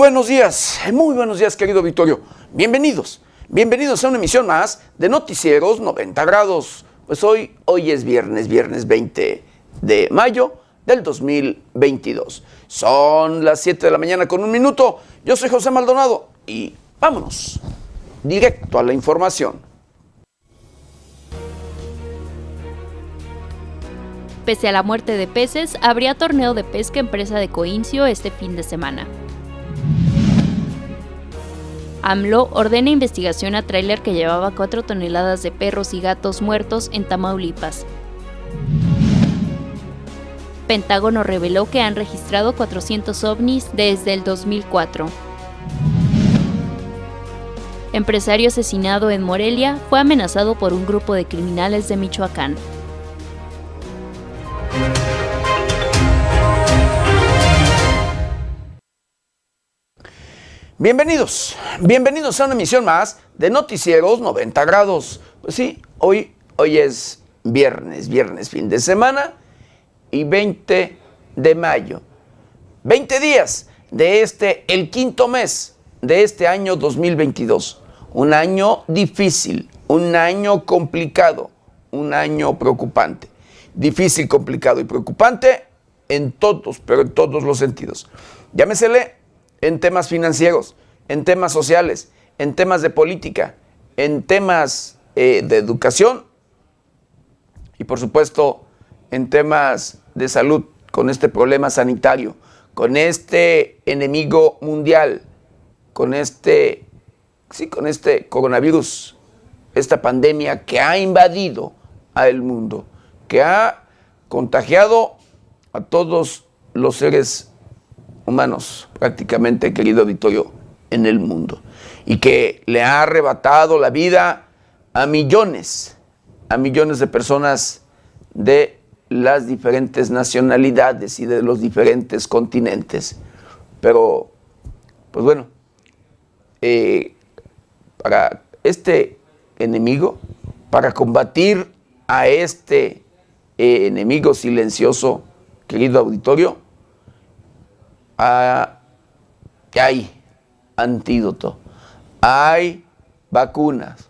buenos días, muy buenos días querido Victorio. Bienvenidos, bienvenidos a una emisión más de Noticieros 90 grados. Pues hoy, hoy es viernes, viernes 20 de mayo del 2022. Son las 7 de la mañana con un minuto. Yo soy José Maldonado y vámonos directo a la información. Pese a la muerte de peces, habría torneo de pesca en presa de Coincio este fin de semana. AMLO ordena investigación a tráiler que llevaba 4 toneladas de perros y gatos muertos en Tamaulipas. Pentágono reveló que han registrado 400 ovnis desde el 2004. Empresario asesinado en Morelia fue amenazado por un grupo de criminales de Michoacán. Bienvenidos, bienvenidos a una emisión más de Noticieros 90 grados. Pues sí, hoy, hoy es viernes, viernes, fin de semana y 20 de mayo. 20 días de este, el quinto mes de este año 2022. Un año difícil, un año complicado, un año preocupante. Difícil, complicado y preocupante en todos, pero en todos los sentidos. Llámesele en temas financieros, en temas sociales, en temas de política, en temas eh, de educación y por supuesto en temas de salud con este problema sanitario, con este enemigo mundial, con este, sí, con este coronavirus, esta pandemia que ha invadido al mundo, que ha contagiado a todos los seres humanos, prácticamente, querido auditorio, en el mundo. Y que le ha arrebatado la vida a millones, a millones de personas de las diferentes nacionalidades y de los diferentes continentes. Pero, pues bueno, eh, para este enemigo, para combatir a este eh, enemigo silencioso, querido auditorio, hay antídoto, hay vacunas.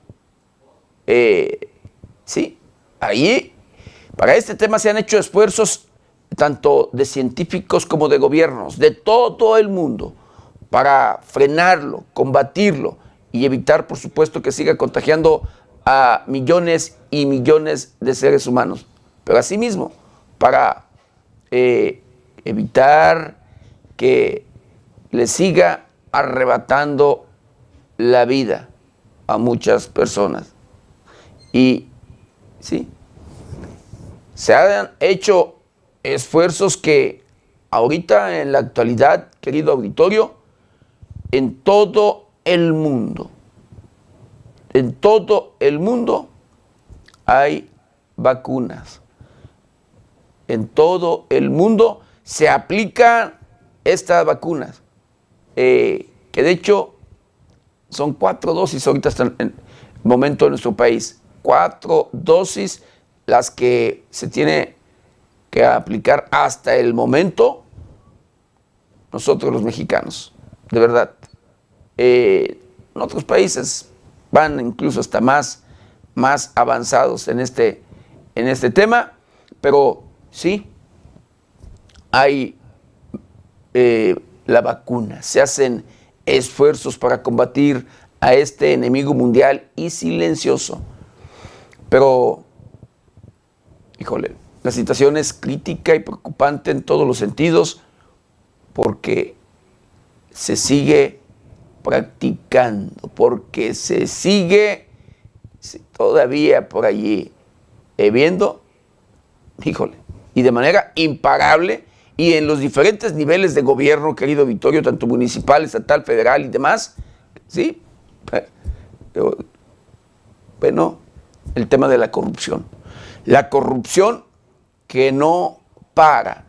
Eh, sí, ahí, para este tema se han hecho esfuerzos tanto de científicos como de gobiernos, de todo el mundo, para frenarlo, combatirlo y evitar, por supuesto, que siga contagiando a millones y millones de seres humanos. Pero asimismo, para eh, evitar que le siga arrebatando la vida a muchas personas. Y sí, se han hecho esfuerzos que ahorita en la actualidad, querido auditorio, en todo el mundo, en todo el mundo hay vacunas. En todo el mundo se aplican estas vacunas, eh, que de hecho son cuatro dosis ahorita hasta el momento en nuestro país, cuatro dosis las que se tiene que aplicar hasta el momento nosotros los mexicanos, de verdad. Eh, en otros países van incluso hasta más, más avanzados en este, en este tema, pero sí, hay eh, la vacuna, se hacen esfuerzos para combatir a este enemigo mundial y silencioso. Pero, híjole, la situación es crítica y preocupante en todos los sentidos porque se sigue practicando, porque se sigue todavía por allí eh, viendo, híjole, y de manera imparable y en los diferentes niveles de gobierno, querido Vittorio, tanto municipal, estatal, federal y demás, ¿sí? Bueno, el tema de la corrupción. La corrupción que no para.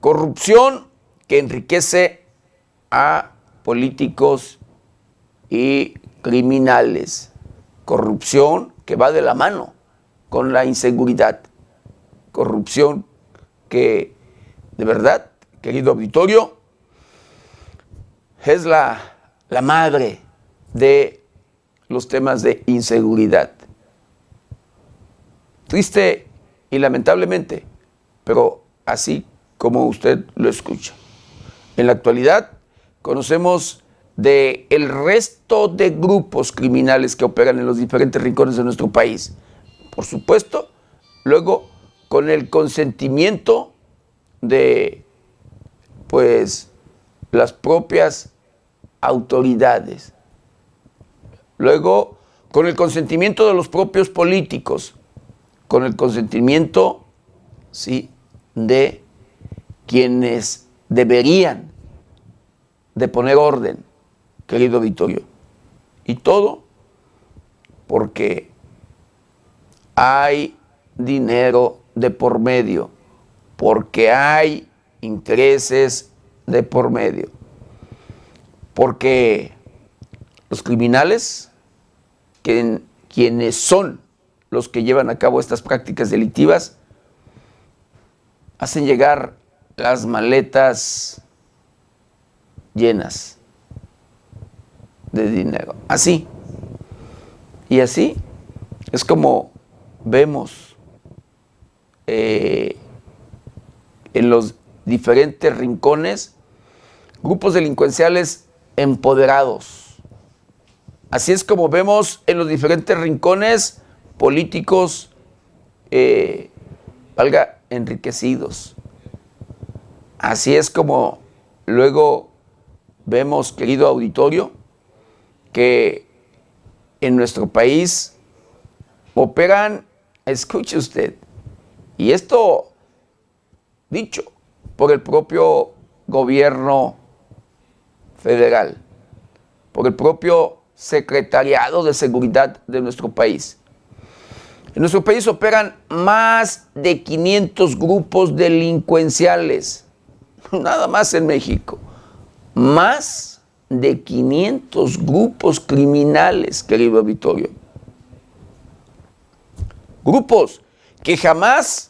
Corrupción que enriquece a políticos y criminales. Corrupción que va de la mano con la inseguridad. Corrupción que de verdad, querido auditorio, es la, la madre de los temas de inseguridad. Triste y lamentablemente, pero así como usted lo escucha. En la actualidad conocemos de el resto de grupos criminales que operan en los diferentes rincones de nuestro país. Por supuesto, luego con el consentimiento de pues las propias autoridades. Luego con el consentimiento de los propios políticos, con el consentimiento sí de quienes deberían de poner orden, querido Vittorio. Y todo porque hay dinero de por medio, porque hay intereses de por medio, porque los criminales, quienes son los que llevan a cabo estas prácticas delictivas, hacen llegar las maletas llenas de dinero. Así. Y así es como vemos eh, en los diferentes rincones grupos delincuenciales empoderados. Así es como vemos en los diferentes rincones políticos, eh, valga, enriquecidos. Así es como luego vemos, querido auditorio, que en nuestro país operan, escuche usted, y esto dicho por el propio gobierno federal, por el propio secretariado de seguridad de nuestro país. En nuestro país operan más de 500 grupos delincuenciales, nada más en México, más de 500 grupos criminales, querido Vittorio. Grupos que jamás,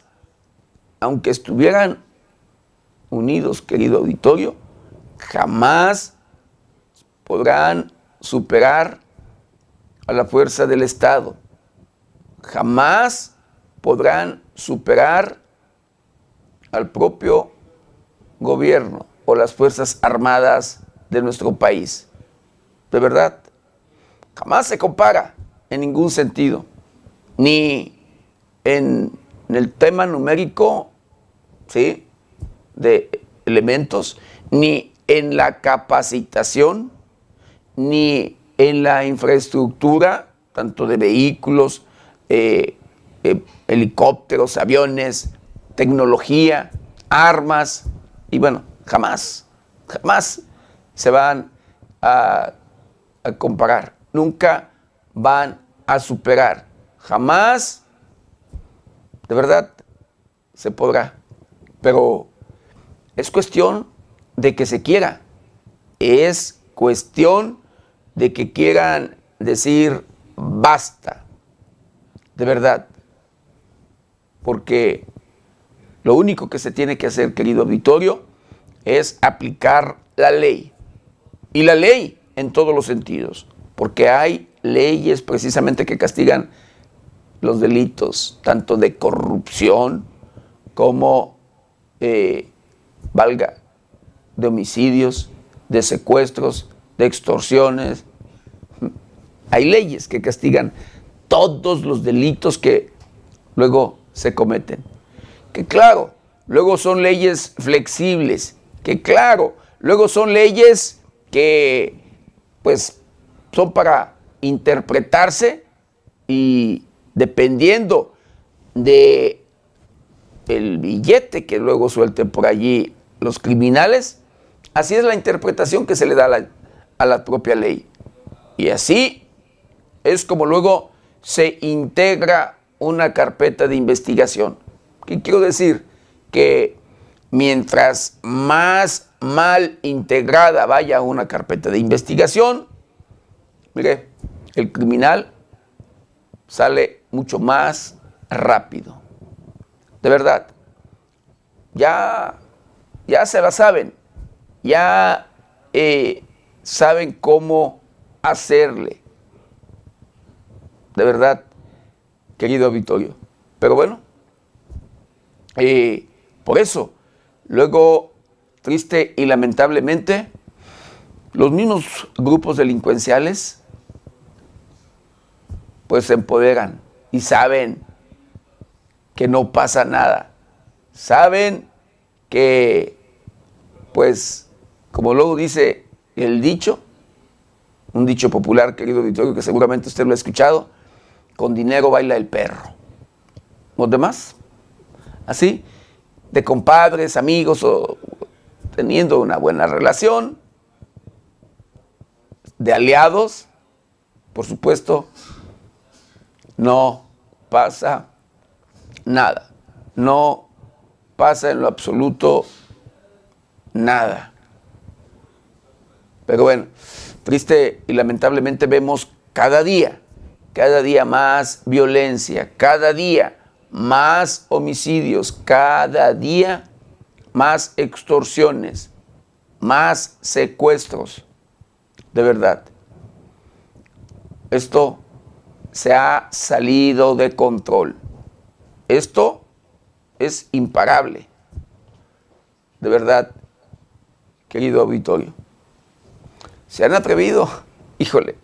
aunque estuvieran unidos, querido auditorio, jamás podrán superar a la fuerza del Estado. Jamás podrán superar al propio gobierno o las Fuerzas Armadas de nuestro país. De verdad, jamás se compara en ningún sentido, ni en, el tema numérico, ¿sí? De elementos, ni en la capacitación, ni en la infraestructura, tanto de vehículos, eh, eh, helicópteros, aviones, tecnología, armas, y bueno, jamás, jamás se van a, a comparar, nunca van a superar, jamás, de verdad, se podrá, pero es cuestión de que se quiera, es cuestión de que quieran decir basta, de verdad, porque lo único que se tiene que hacer, querido auditorio, es aplicar la ley. Y la ley en todos los sentidos, porque hay leyes precisamente que castigan los delitos, tanto de corrupción como, eh, valga, de homicidios, de secuestros, de extorsiones. Hay leyes que castigan todos los delitos que luego se cometen. Que claro, luego son leyes flexibles, que claro, luego son leyes que pues son para interpretarse y dependiendo de el billete que luego suelten por allí los criminales, así es la interpretación que se le da a la, propia ley. Y así es como luego se integra una carpeta de investigación. ¿Qué quiero decir? Que mientras más mal integrada vaya una carpeta de investigación, mire, el criminal sale mucho más rápido. De verdad. Ya, ya se la saben. Ya eh, saben cómo hacerle. De verdad, querido auditorio. Pero bueno, eh, por eso, luego, triste y lamentablemente, los mismos grupos delincuenciales pues se empoderan y saben que no pasa nada. Saben que, pues, como luego dice el dicho, un dicho popular, querido auditorio, que seguramente usted lo ha escuchado, con dinero baila el perro. ¿Los demás? Así, de compadres, amigos o teniendo una buena relación, de aliados, por supuesto, no pasa nada. No pasa en lo absoluto nada. Pero bueno, triste y lamentablemente vemos cada día, cada día más violencia, cada día más homicidios, cada día más extorsiones, más secuestros. De verdad. Esto se ha salido de control. Esto es imparable. De verdad, querido auditorio. Se han atrevido, híjole,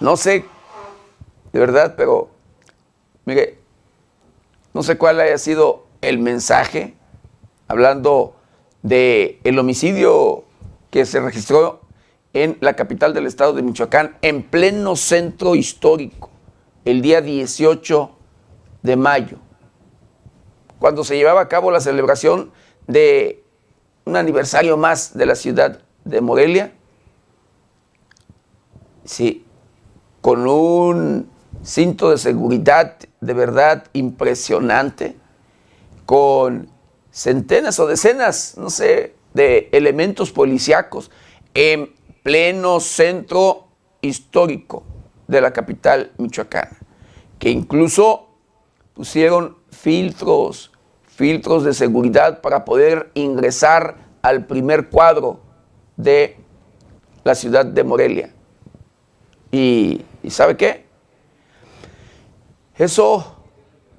no sé, de verdad, pero mire, no sé cuál haya sido el mensaje hablando de el homicidio que se registró en la capital del estado de Michoacán, en pleno centro histórico, el día 18 de mayo, cuando se llevaba a cabo la celebración de un aniversario más de la ciudad de Morelia. Sí, con un cinto de seguridad de verdad impresionante, con centenas o decenas, no sé, de elementos policíacos en pleno centro histórico de la capital michoacana, que incluso pusieron filtros, filtros de seguridad para poder ingresar al primer cuadro de la ciudad de Morelia. Y, ¿sabe qué? Eso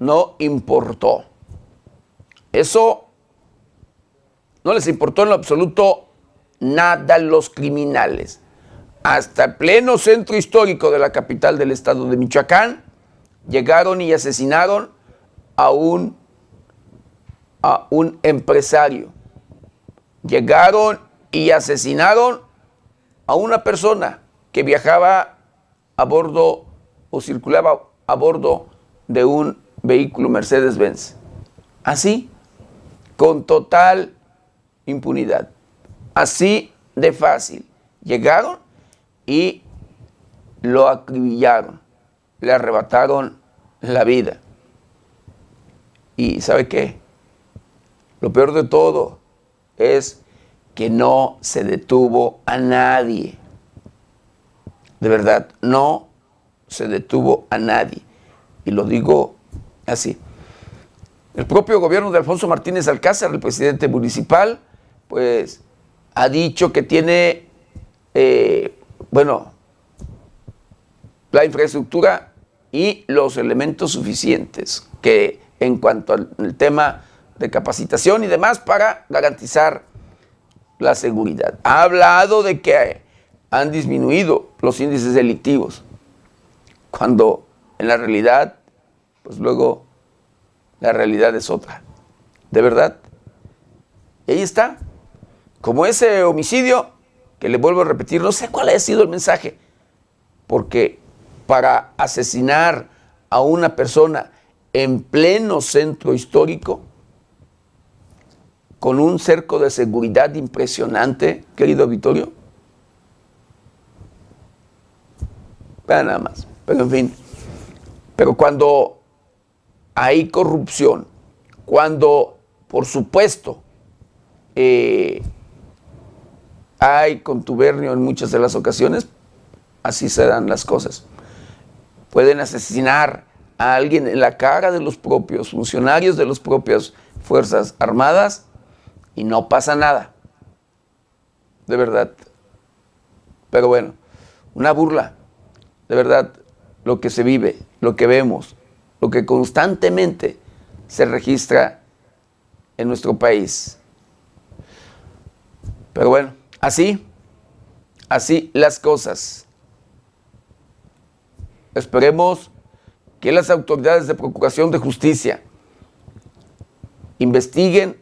no importó. Eso no les importó en lo absoluto nada a los criminales. Hasta el pleno centro histórico de la capital del estado de Michoacán llegaron y asesinaron a un, a un empresario. Llegaron y asesinaron a una persona que viajaba a bordo o circulaba a bordo de un vehículo Mercedes-Benz. Así, con total impunidad. Así de fácil. Llegaron y lo acribillaron. Le arrebataron la vida. Y ¿sabe qué? Lo peor de todo es que no se detuvo a nadie. De verdad, no se detuvo a nadie. Y lo digo así. El propio gobierno de Alfonso Martínez Alcázar, el presidente municipal, pues ha dicho que tiene, eh, bueno, la infraestructura y los elementos suficientes que en cuanto al tema de capacitación y demás para garantizar la seguridad. Ha hablado de que han disminuido los índices delictivos cuando en la realidad, pues luego la realidad es otra. De verdad. Y ahí está. Como ese homicidio, que le vuelvo a repetir, no sé cuál ha sido el mensaje, porque para asesinar a una persona en pleno centro histórico, con un cerco de seguridad impresionante, querido Vittorio, nada más. Pero en fin, pero cuando hay corrupción, cuando, por supuesto, eh, hay contubernio en muchas de las ocasiones, así se dan las cosas. Pueden asesinar a alguien en la cara de los propios funcionarios de las propias Fuerzas Armadas y no pasa nada. De verdad. Pero bueno, una burla, de verdad, lo que se vive, lo que vemos, lo que constantemente se registra en nuestro país. Pero bueno, así, así las cosas. Esperemos que las autoridades de Procuración de Justicia investiguen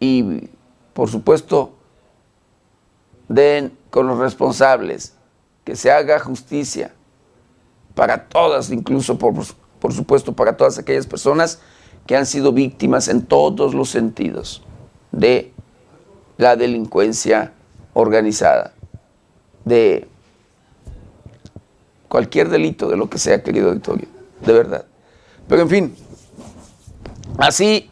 y, por supuesto, den con los responsables, que se haga justicia para todas, incluso por, por supuesto para todas aquellas personas que han sido víctimas en todos los sentidos de la delincuencia organizada, de cualquier delito, de lo que sea, querido auditorio, de verdad. Pero en fin, así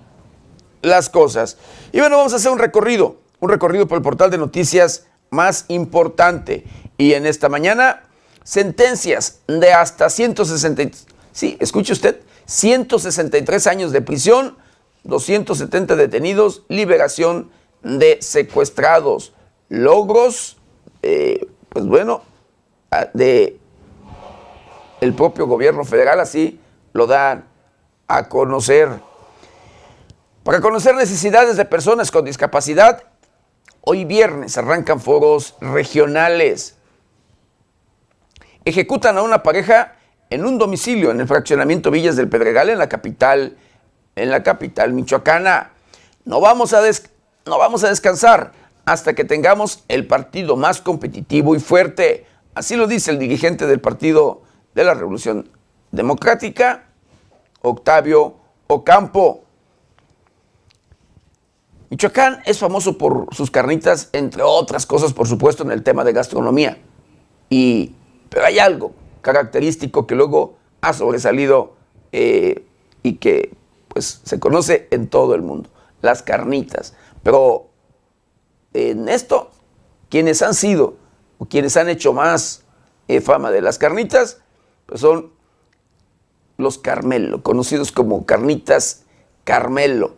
las cosas. Y bueno, vamos a hacer un recorrido, un recorrido por el portal de noticias más importante. Y en esta mañana, sentencias de hasta 160, sí, escuche usted, 163 años de prisión, 270 detenidos, liberación de secuestrados, logros, eh, pues bueno, de el propio gobierno federal, así lo dan a conocer. Para conocer necesidades de personas con discapacidad, hoy viernes arrancan foros regionales. Ejecutan a una pareja en un domicilio en el fraccionamiento Villas del Pedregal en la capital, en la capital michoacana. No vamos a, no vamos a descansar hasta que tengamos el partido más competitivo y fuerte. Así lo dice el dirigente del Partido de la Revolución Democrática, Octavio Ocampo. Michoacán es famoso por sus carnitas, entre otras cosas, por supuesto, en el tema de gastronomía. Y, pero hay algo característico que luego ha sobresalido eh, y que pues, se conoce en todo el mundo, las carnitas. Pero en esto, quienes han sido o quienes han hecho más eh, fama de las carnitas, pues son los Carmelo, conocidos como carnitas Carmelo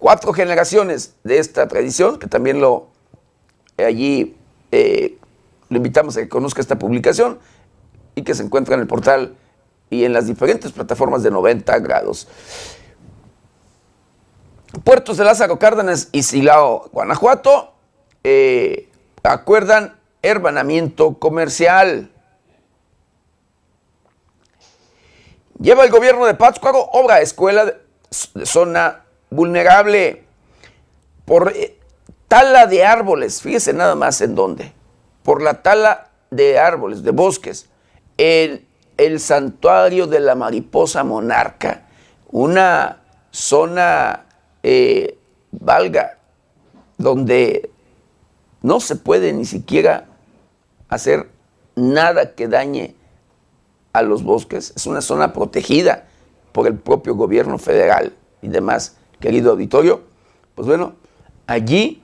cuatro generaciones de esta tradición, que también lo eh, allí eh, lo invitamos a que conozca esta publicación y que se encuentra en el portal y en las diferentes plataformas de 90 grados. Puertos de Lázaro Cárdenas y Silao, Guanajuato, eh, acuerdan hermanamiento comercial. Lleva el gobierno de Pátzcuaro obra escuela de zona vulnerable por eh, tala de árboles, fíjese nada más en dónde, por la tala de árboles, de bosques, el, el santuario de la mariposa monarca, una zona, eh, valga, donde no se puede ni siquiera hacer nada que dañe a los bosques, es una zona protegida por el propio gobierno federal y demás querido auditorio, pues bueno, allí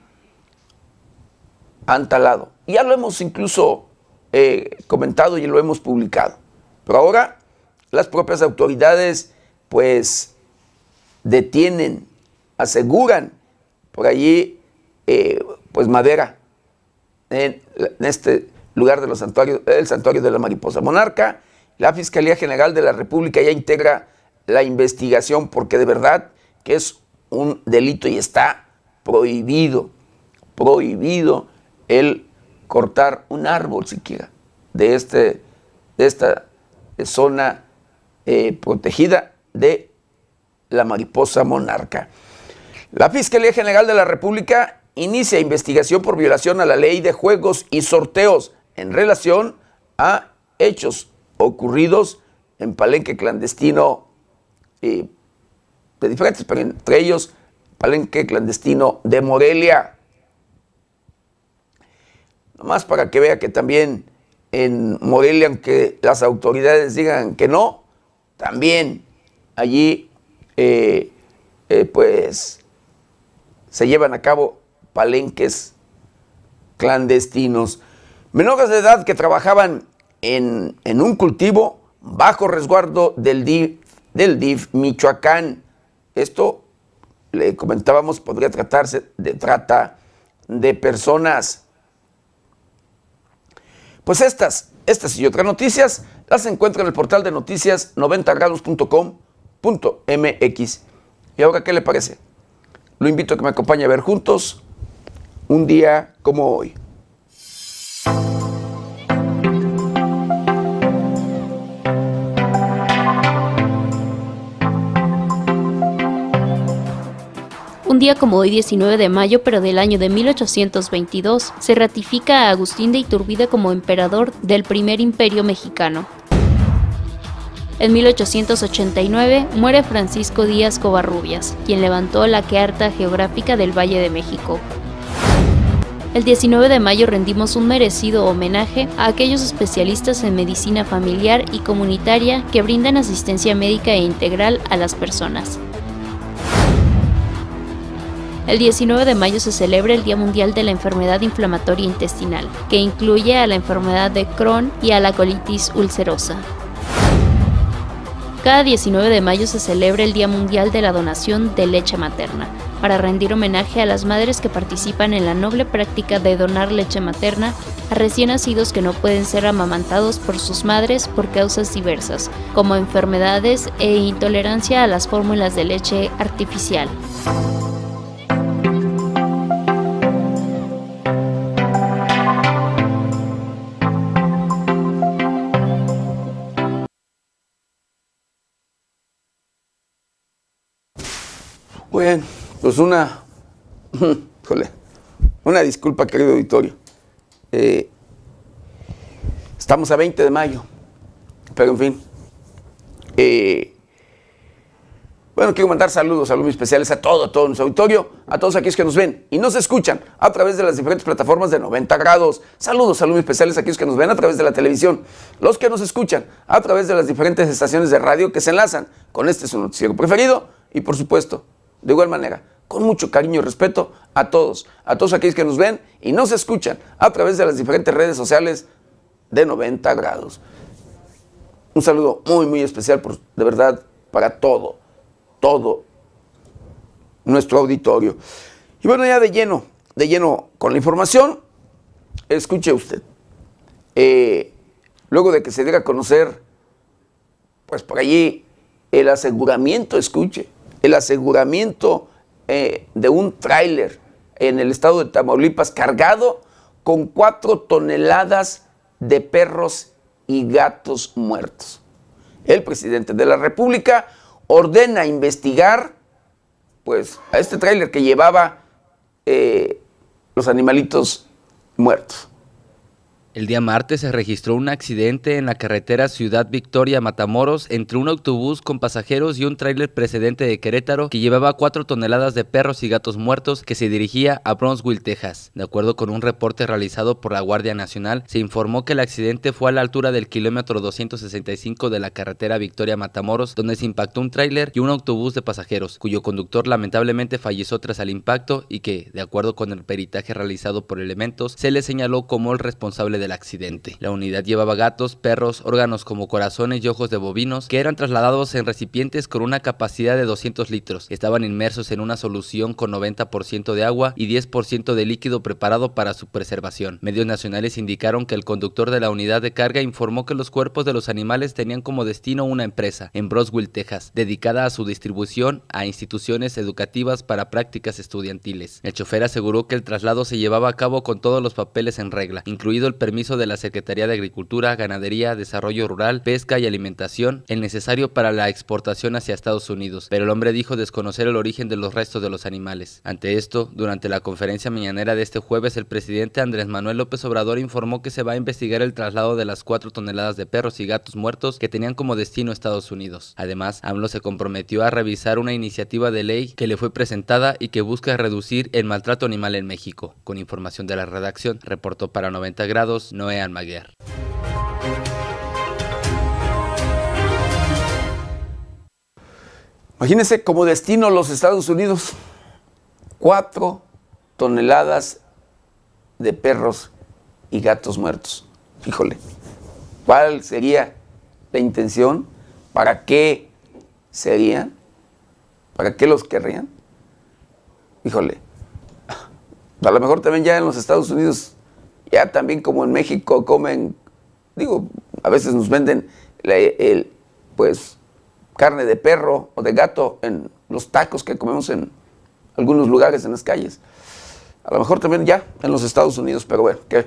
han talado. Ya lo hemos incluso eh, comentado y lo hemos publicado. Pero ahora las propias autoridades pues detienen, aseguran por allí eh, pues madera en, este lugar de los santuarios, el santuario de la mariposa monarca. La Fiscalía General de la República ya integra la investigación porque de verdad que es un delito y está prohibido, prohibido el cortar un árbol siquiera de, este, de esta zona eh, protegida de la mariposa monarca. La Fiscalía General de la República inicia investigación por violación a la ley de juegos y sorteos en relación a hechos ocurridos en Palenque clandestino eh, de diferentes, pero entre ellos Palenque clandestino de Morelia. Nomás para que vea que también en Morelia, aunque las autoridades digan que no, también allí eh, eh, pues se llevan a cabo palenques clandestinos. Menores de edad que trabajaban en, un cultivo bajo resguardo del DIF, del DIF Michoacán esto, le comentábamos, podría tratarse de trata de personas. Pues estas, estas y otras noticias las encuentra en el portal de noticias 90grados.com.mx. ¿Y ahora qué le parece? Lo invito a que me acompañe a ver juntos un día como hoy. Un día como hoy, 19 de mayo, pero del año de 1822, se ratifica a Agustín de Iturbide como emperador del primer imperio mexicano. En 1889 muere Francisco Díaz Covarrubias, quien levantó la Carta Geográfica del Valle de México. El 19 de mayo rendimos un merecido homenaje a aquellos especialistas en medicina familiar y comunitaria que brindan asistencia médica e integral a las personas. El 19 de mayo se celebra el Día Mundial de la Enfermedad Inflamatoria Intestinal, que incluye a la enfermedad de Crohn y a la colitis ulcerosa. Cada 19 de mayo se celebra el Día Mundial de la Donación de Leche Materna, para rendir homenaje a las madres que participan en la noble práctica de donar leche materna a recién nacidos que no pueden ser amamantados por sus madres por causas diversas, como enfermedades e intolerancia a las fórmulas de leche artificial. Bueno, pues una, una disculpa, querido auditorio. Eh, estamos a 20 de mayo, pero en fin. Eh, bueno, quiero mandar saludos, saludos especiales a todo, a todo nuestro auditorio, a todos aquellos que nos ven y nos escuchan a través de las diferentes plataformas de 90 grados. Saludos, saludos especiales a aquellos que nos ven a través de la televisión, los que nos escuchan a través de las diferentes estaciones de radio que se enlazan con este su noticiero preferido y por supuesto de igual manera, con mucho cariño y respeto a todos, a todos aquellos que nos ven y nos escuchan a través de las diferentes redes sociales de 90 grados. Un saludo muy, muy especial, por, de verdad, para todo, todo nuestro auditorio. Y bueno, ya de lleno, de lleno con la información, escuche usted. Eh, luego de que se diera a conocer, pues por allí, el aseguramiento, escuche, el aseguramiento eh, de un tráiler en el estado de Tamaulipas cargado con cuatro toneladas de perros y gatos muertos. El presidente de la República ordena investigar pues, a este tráiler que llevaba eh, los animalitos muertos. El día martes se registró un accidente en la carretera Ciudad Victoria Matamoros entre un autobús con pasajeros y un tráiler precedente de Querétaro que llevaba cuatro toneladas de perros y gatos muertos que se dirigía a Brownsville, Texas. De acuerdo con un reporte realizado por la Guardia Nacional, se informó que el accidente fue a la altura del kilómetro 265 de la carretera Victoria Matamoros, donde se impactó un tráiler y un autobús de pasajeros, cuyo conductor lamentablemente falleció tras el impacto y que, de acuerdo con el peritaje realizado por elementos, se le señaló como el responsable de accidente. La unidad llevaba gatos, perros, órganos como corazones y ojos de bovinos que eran trasladados en recipientes con una capacidad de 200 litros. Estaban inmersos en una solución con 90% de agua y 10% de líquido preparado para su preservación. Medios nacionales indicaron que el conductor de la unidad de carga informó que los cuerpos de los animales tenían como destino una empresa en Broswell, Texas, dedicada a su distribución a instituciones educativas para prácticas estudiantiles. El chofer aseguró que el traslado se llevaba a cabo con todos los papeles en regla, incluido el permiso de la Secretaría de Agricultura, Ganadería, Desarrollo Rural, Pesca y Alimentación, el necesario para la exportación hacia Estados Unidos, pero el hombre dijo desconocer el origen de los restos de los animales. Ante esto, durante la conferencia mañanera de este jueves, el presidente Andrés Manuel López Obrador informó que se va a investigar el traslado de las cuatro toneladas de perros y gatos muertos que tenían como destino Estados Unidos. Además, AMLO se comprometió a revisar una iniciativa de ley que le fue presentada y que busca reducir el maltrato animal en México. Con información de la redacción, reportó para 90 grados Noé Almaguer. Imagínense como destino los Estados Unidos, cuatro toneladas de perros y gatos muertos. Híjole, ¿cuál sería la intención? ¿Para qué serían? ¿Para qué los querrían? Híjole, a lo mejor también ya en los Estados Unidos ya también como en México comen, digo, a veces nos venden el, pues carne de perro o de gato en los tacos que comemos en algunos lugares en las calles. A lo mejor también ya en los Estados Unidos, pero bueno, qué,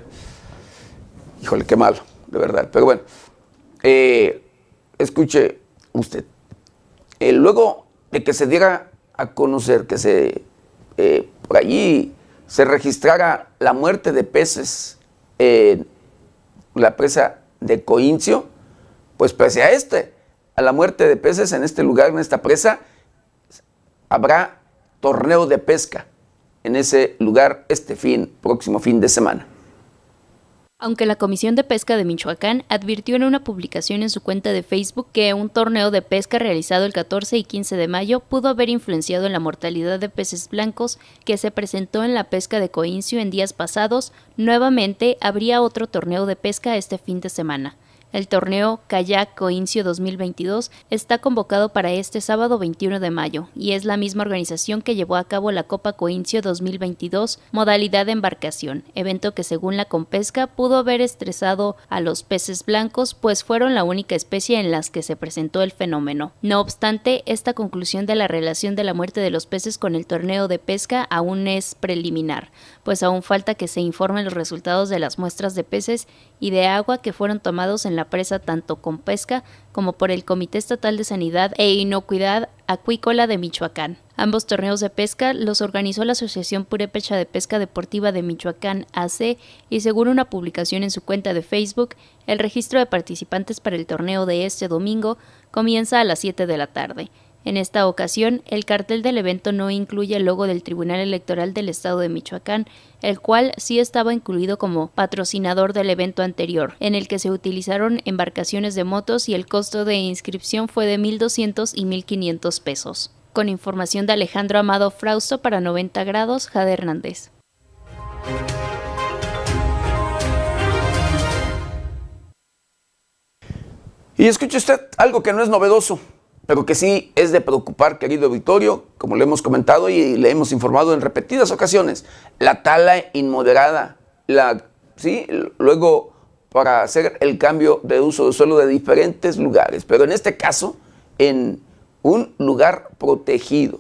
híjole, qué malo, de verdad. Pero bueno, eh, escuche usted. Eh, luego de que se diera a conocer que se eh, por allí se registrara la muerte de peces en la presa de Coincio, pues pese a este, a la muerte de peces en este lugar, en esta presa, habrá torneo de pesca en ese lugar este fin, próximo fin de semana aunque la Comisión de Pesca de Michoacán advirtió en una publicación en su cuenta de Facebook que un torneo de pesca realizado el 14 y 15 de mayo pudo haber influenciado en la mortalidad de peces blancos que se presentó en la pesca de Coincio en días pasados, nuevamente habría otro torneo de pesca este fin de semana. El torneo Kayak Coincio 2022 está convocado para este sábado 21 de mayo y es la misma organización que llevó a cabo la Copa Coincio 2022, modalidad de embarcación, evento que según la Compesca pudo haber estresado a los peces blancos, pues fueron la única especie en las que se presentó el fenómeno. No obstante, esta conclusión de la relación de la muerte de los peces con el torneo de pesca aún es preliminar, pues aún falta que se informen los resultados de las muestras de peces y de agua que fueron tomados en la presa tanto con pesca como por el Comité Estatal de Sanidad e Inocuidad Acuícola de Michoacán. Ambos torneos de pesca los organizó la Asociación Purépecha de Pesca Deportiva de Michoacán AC y según una publicación en su cuenta de Facebook, el registro de participantes para el torneo de este domingo comienza a las 7 de la tarde. En esta ocasión, el cartel del evento no incluye el logo del Tribunal Electoral del Estado de Michoacán, el cual sí estaba incluido como patrocinador del evento anterior, en el que se utilizaron embarcaciones de motos y el costo de inscripción fue de 1.200 y 1.500 pesos. Con información de Alejandro Amado Frausto para 90 grados, Jade Hernández. Y escuche usted algo que no es novedoso pero que sí es de preocupar, querido Victorio, como le hemos comentado y le hemos informado en repetidas ocasiones, la tala inmoderada, la, ¿sí? luego para hacer el cambio de uso de suelo de diferentes lugares, pero en este caso en un lugar protegido,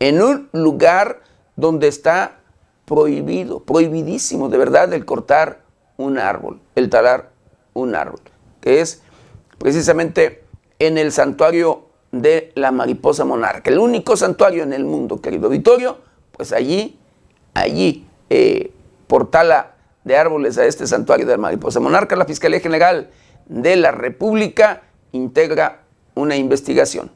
en un lugar donde está prohibido, prohibidísimo de verdad el cortar un árbol, el talar un árbol, que es precisamente en el santuario de la mariposa monarca, el único santuario en el mundo, querido auditorio, pues allí, allí, eh, por tala de árboles a este santuario de la mariposa monarca, la Fiscalía General de la República integra una investigación.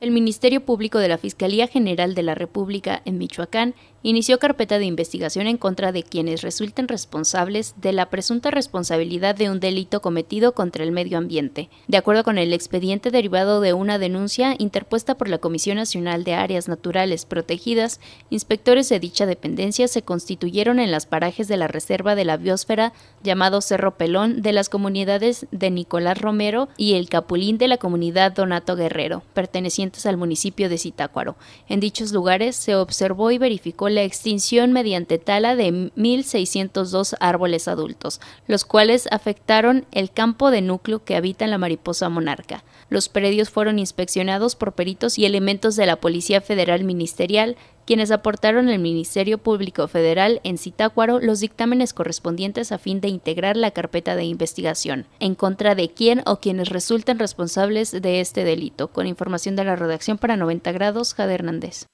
El Ministerio Público de la Fiscalía General de la República en Michoacán inició carpeta de investigación en contra de quienes resulten responsables de la presunta responsabilidad de un delito cometido contra el medio ambiente. De acuerdo con el expediente derivado de una denuncia interpuesta por la Comisión Nacional de Áreas Naturales Protegidas, inspectores de dicha dependencia se constituyeron en las parajes de la Reserva de la Biosfera llamado Cerro Pelón de las comunidades de Nicolás Romero y el Capulín de la comunidad Donato Guerrero, pertenecientes al municipio de Zitácuaro. En dichos lugares se observó y verificó la extinción mediante tala de 1.602 árboles adultos, los cuales afectaron el campo de núcleo que habita la mariposa monarca. Los predios fueron inspeccionados por peritos y elementos de la Policía Federal Ministerial, quienes aportaron al Ministerio Público Federal en Zitácuaro los dictámenes correspondientes a fin de integrar la carpeta de investigación en contra de quién o quienes resulten responsables de este delito. Con información de la redacción para 90 grados, Jade Hernández.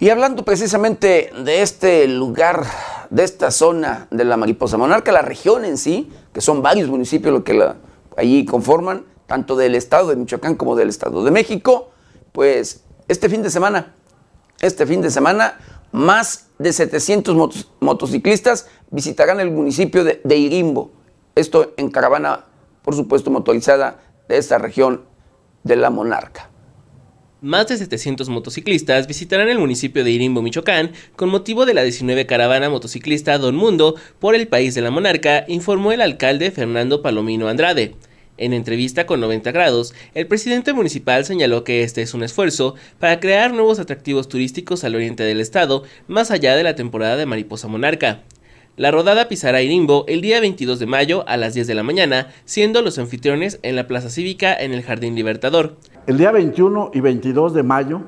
Y hablando precisamente de este lugar, de esta zona de la mariposa monarca, la región en sí, que son varios municipios los que la, allí conforman, tanto del estado de Michoacán como del estado de México, pues este fin de semana, este fin de semana, más de 700 motociclistas visitarán el municipio de, de Irimbo, esto en caravana, por supuesto, motorizada de esta región de la monarca. Más de 700 motociclistas visitarán el municipio de Irimbo, Michoacán, con motivo de la 19 caravana motociclista Don Mundo por el país de la monarca, informó el alcalde Fernando Palomino Andrade. En entrevista con 90 grados, el presidente municipal señaló que este es un esfuerzo para crear nuevos atractivos turísticos al oriente del estado, más allá de la temporada de mariposa monarca. La rodada pisará Irimbo el día 22 de mayo a las 10 de la mañana, siendo los anfitriones en la Plaza Cívica en el Jardín Libertador. El día 21 y 22 de mayo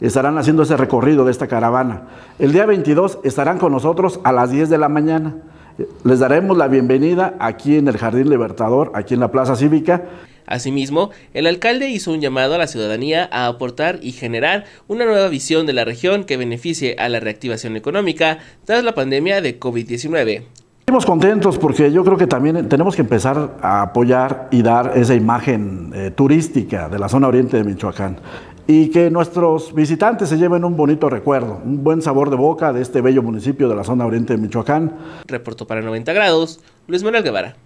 estarán haciendo ese recorrido de esta caravana. El día 22 estarán con nosotros a las 10 de la mañana. Les daremos la bienvenida aquí en el Jardín Libertador, aquí en la Plaza Cívica. Asimismo, el alcalde hizo un llamado a la ciudadanía a aportar y generar una nueva visión de la región que beneficie a la reactivación económica tras la pandemia de COVID-19. Estamos contentos porque yo creo que también tenemos que empezar a apoyar y dar esa imagen eh, turística de la zona oriente de Michoacán y que nuestros visitantes se lleven un bonito recuerdo, un buen sabor de boca de este bello municipio de la zona oriente de Michoacán. Reportó para 90 grados Luis Manuel Guevara.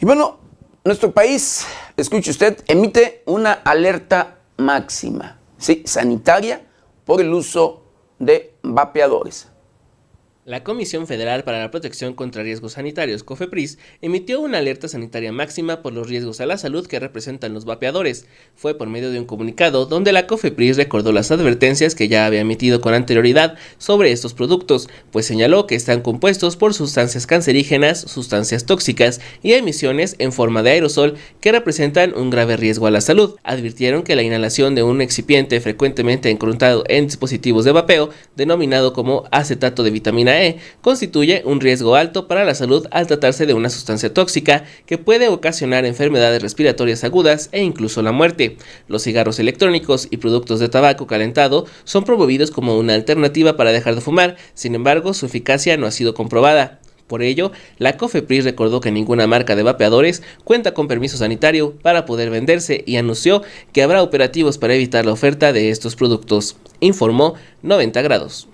Y bueno, nuestro país, escuche usted, emite una alerta máxima, ¿sí? sanitaria, por el uso de vapeadores. La Comisión Federal para la Protección contra Riesgos Sanitarios, COFEPRIS, emitió una alerta sanitaria máxima por los riesgos a la salud que representan los vapeadores. Fue por medio de un comunicado donde la COFEPRIS recordó las advertencias que ya había emitido con anterioridad sobre estos productos, pues señaló que están compuestos por sustancias cancerígenas, sustancias tóxicas y emisiones en forma de aerosol que representan un grave riesgo a la salud. Advirtieron que la inhalación de un excipiente frecuentemente encruntado en dispositivos de vapeo, denominado como acetato de vitamina E, e constituye un riesgo alto para la salud al tratarse de una sustancia tóxica que puede ocasionar enfermedades respiratorias agudas e incluso la muerte. Los cigarros electrónicos y productos de tabaco calentado son promovidos como una alternativa para dejar de fumar, sin embargo su eficacia no ha sido comprobada. Por ello, la COFEPRIS recordó que ninguna marca de vapeadores cuenta con permiso sanitario para poder venderse y anunció que habrá operativos para evitar la oferta de estos productos, informó 90 grados.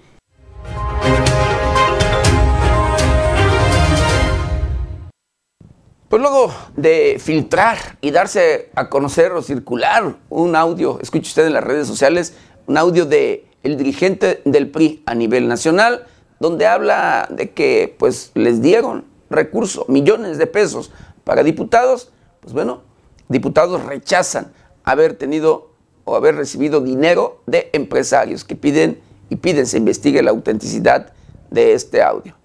Pues luego de filtrar y darse a conocer o circular un audio, escuche usted en las redes sociales, un audio de el dirigente del PRI a nivel nacional, donde habla de que pues les dieron recursos, millones de pesos para diputados, pues bueno, diputados rechazan haber tenido o haber recibido dinero de empresarios que piden y piden se investigue la autenticidad de este audio.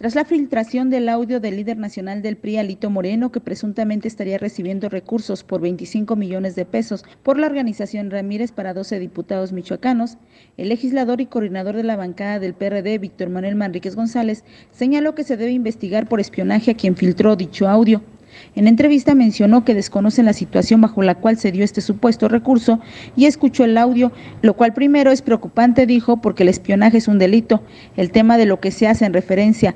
Tras la filtración del audio del líder nacional del PRI, Alito Moreno, que presuntamente estaría recibiendo recursos por 25 millones de pesos por la organización Ramírez para 12 diputados michoacanos, el legislador y coordinador de la bancada del PRD, Víctor Manuel Manríquez González, señaló que se debe investigar por espionaje a quien filtró dicho audio. En entrevista mencionó que desconocen la situación bajo la cual se dio este supuesto recurso y escuchó el audio, lo cual primero es preocupante, dijo, porque el espionaje es un delito. El tema de lo que se hace en referencia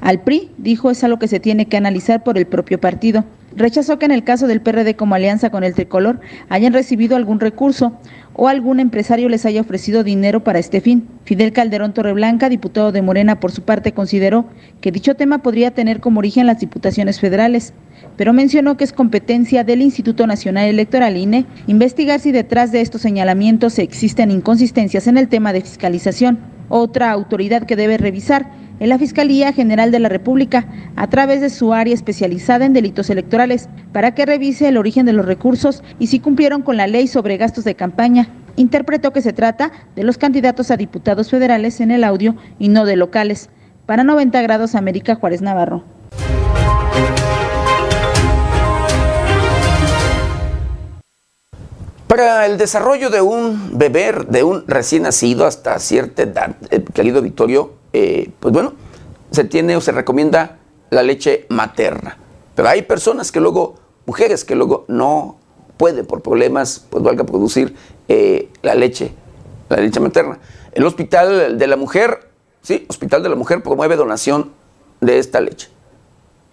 al PRI, dijo, es algo que se tiene que analizar por el propio partido. Rechazó que en el caso del PRD como alianza con el tricolor hayan recibido algún recurso o algún empresario les haya ofrecido dinero para este fin. Fidel Calderón Torreblanca, diputado de Morena, por su parte consideró que dicho tema podría tener como origen las diputaciones federales, pero mencionó que es competencia del Instituto Nacional Electoral INE investigar si detrás de estos señalamientos existen inconsistencias en el tema de fiscalización. Otra autoridad que debe revisar en la Fiscalía General de la República a través de su área especializada en delitos electorales para que revise el origen de los recursos y si cumplieron con la ley sobre gastos de campaña. Interpretó que se trata de los candidatos a diputados federales en el audio y no de locales. Para 90 grados América Juárez Navarro. Para el desarrollo de un bebé, de un recién nacido hasta cierta edad, eh, querido Victorio, eh, pues bueno, se tiene o se recomienda la leche materna. Pero hay personas que luego, mujeres que luego no pueden por problemas, pues valga producir eh, la leche, la leche materna. El Hospital de la Mujer, sí, Hospital de la Mujer promueve donación de esta leche.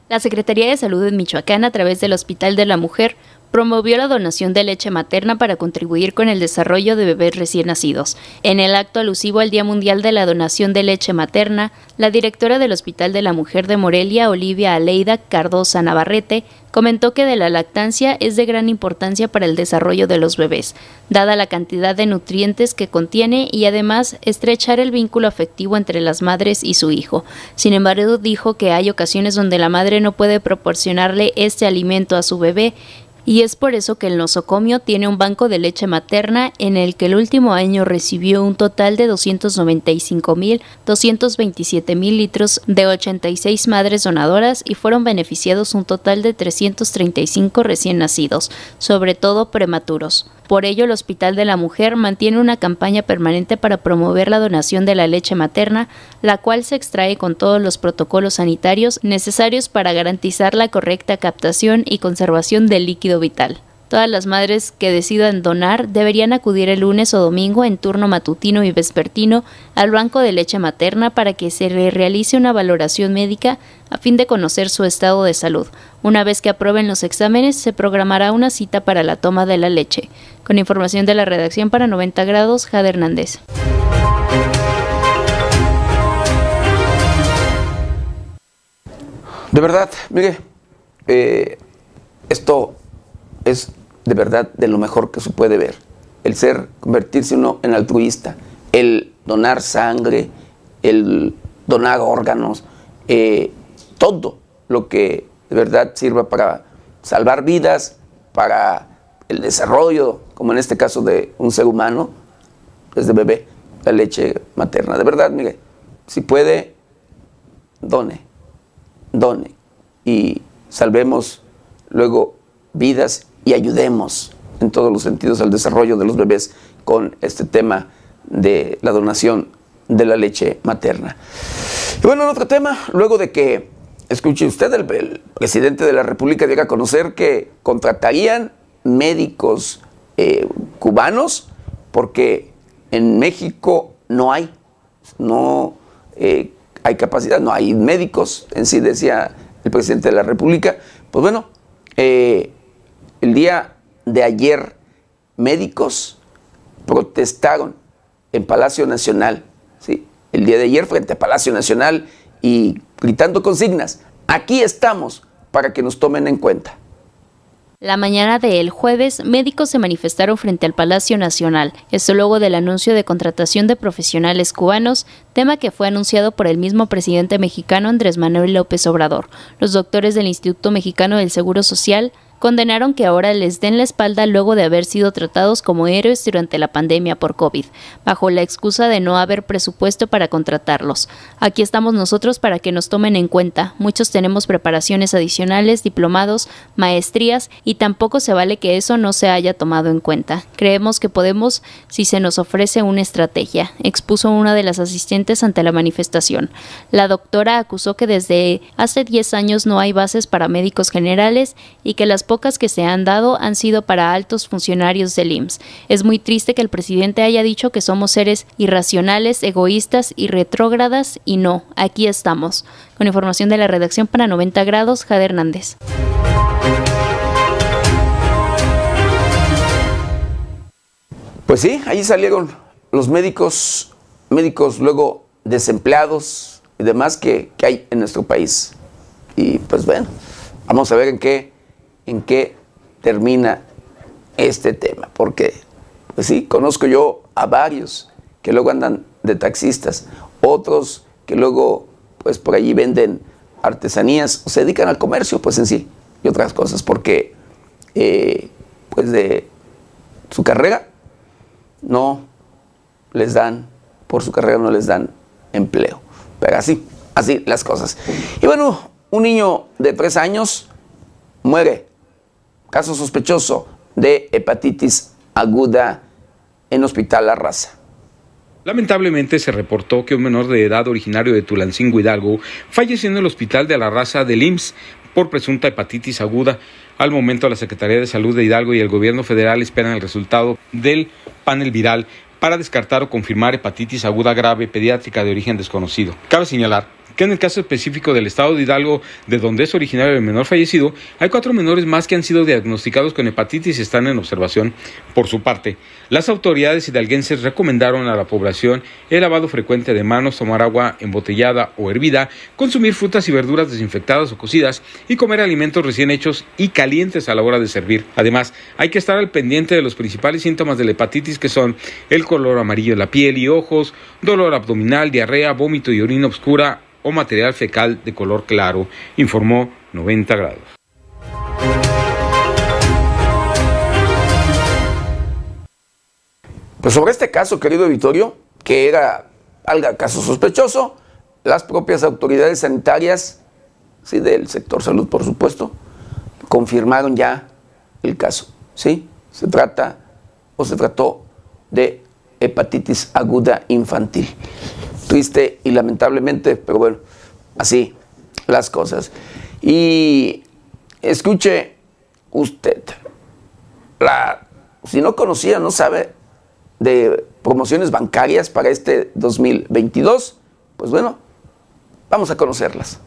La Secretaría de Salud de Michoacán, a través del Hospital de la Mujer, promovió la donación de leche materna para contribuir con el desarrollo de bebés recién nacidos. En el acto alusivo al Día Mundial de la Donación de Leche Materna, la directora del Hospital de la Mujer de Morelia, Olivia Aleida Cardosa Navarrete, comentó que de la lactancia es de gran importancia para el desarrollo de los bebés, dada la cantidad de nutrientes que contiene y además estrechar el vínculo afectivo entre las madres y su hijo. Sin embargo, dijo que hay ocasiones donde la madre no puede proporcionarle este alimento a su bebé y es por eso que el nosocomio tiene un banco de leche materna en el que el último año recibió un total de 295.227 mil litros de 86 madres donadoras y fueron beneficiados un total de 335 recién nacidos, sobre todo prematuros. Por ello, el Hospital de la Mujer mantiene una campaña permanente para promover la donación de la leche materna, la cual se extrae con todos los protocolos sanitarios necesarios para garantizar la correcta captación y conservación del líquido vital. Todas las madres que decidan donar deberían acudir el lunes o domingo en turno matutino y vespertino al banco de leche materna para que se le realice una valoración médica a fin de conocer su estado de salud. Una vez que aprueben los exámenes, se programará una cita para la toma de la leche. Con información de la redacción para 90 grados, Jade Hernández. De verdad, mire, eh, esto es de verdad de lo mejor que se puede ver. El ser, convertirse uno en altruista, el donar sangre, el donar órganos, eh, todo lo que de verdad sirva para salvar vidas, para el desarrollo, como en este caso de un ser humano, desde bebé, la leche materna. De verdad, mire, si puede, done, done y salvemos luego vidas y ayudemos en todos los sentidos al desarrollo de los bebés con este tema de la donación de la leche materna. Y bueno, otro tema, luego de que, escuche usted, el, presidente de la República llega a conocer que contratarían médicos eh, cubanos porque en México no hay, no eh, hay capacidad, no hay médicos, en sí decía el presidente de la República. Pues bueno, eh, el día de ayer, médicos protestaron en Palacio Nacional, ¿sí? el día de ayer frente a Palacio Nacional y gritando consignas, aquí estamos para que nos tomen en cuenta. La mañana del jueves, médicos se manifestaron frente al Palacio Nacional, esto luego del anuncio de contratación de profesionales cubanos, tema que fue anunciado por el mismo presidente mexicano Andrés Manuel López Obrador. Los doctores del Instituto Mexicano del Seguro Social condenaron que ahora les den la espalda luego de haber sido tratados como héroes durante la pandemia por COVID, bajo la excusa de no haber presupuesto para contratarlos. Aquí estamos nosotros para que nos tomen en cuenta. Muchos tenemos preparaciones adicionales, diplomados, maestrías y tampoco se vale que eso no se haya tomado en cuenta. Creemos que podemos si se nos ofrece una estrategia, expuso una de las asistentes ante la manifestación. La doctora acusó que desde hace 10 años no hay bases para médicos generales y que las pocas que se han dado han sido para altos funcionarios del IMSS. Es muy triste que el presidente haya dicho que somos seres irracionales, egoístas y retrógradas y no, aquí estamos. Con información de la redacción para 90 grados, Jade Hernández. Pues sí, ahí salieron los médicos, médicos luego desempleados y demás que, que hay en nuestro país. Y pues bueno, vamos a ver en qué en qué termina este tema, porque, pues sí, conozco yo a varios que luego andan de taxistas, otros que luego, pues por allí venden artesanías o se dedican al comercio, pues en sí, y otras cosas, porque, eh, pues de su carrera no les dan, por su carrera no les dan empleo, pero así, así las cosas. Y bueno, un niño de tres años muere Caso sospechoso de hepatitis aguda en Hospital La Raza. Lamentablemente se reportó que un menor de edad originario de Tulancingo Hidalgo falleció en el hospital de la raza del IMSS por presunta hepatitis aguda. Al momento la Secretaría de Salud de Hidalgo y el gobierno federal esperan el resultado del panel viral para descartar o confirmar hepatitis aguda grave pediátrica de origen desconocido. Cabe señalar que en el caso específico del estado de Hidalgo, de donde es originario el menor fallecido, hay cuatro menores más que han sido diagnosticados con hepatitis y están en observación. Por su parte, las autoridades hidalguenses recomendaron a la población el lavado frecuente de manos, tomar agua embotellada o hervida, consumir frutas y verduras desinfectadas o cocidas y comer alimentos recién hechos y calientes a la hora de servir. Además, hay que estar al pendiente de los principales síntomas de la hepatitis que son el color amarillo de la piel y ojos, dolor abdominal, diarrea, vómito y orina oscura o material fecal de color claro, informó 90 grados. Pues sobre este caso, querido Vittorio, que era algo caso sospechoso, las propias autoridades sanitarias, sí, del sector salud, por supuesto, confirmaron ya el caso. ¿sí? Se trata o se trató de hepatitis aguda infantil. Triste y lamentablemente, pero bueno, así las cosas. Y escuche usted, la, si no conocía, no sabe de promociones bancarias para este 2022, pues bueno, vamos a conocerlas.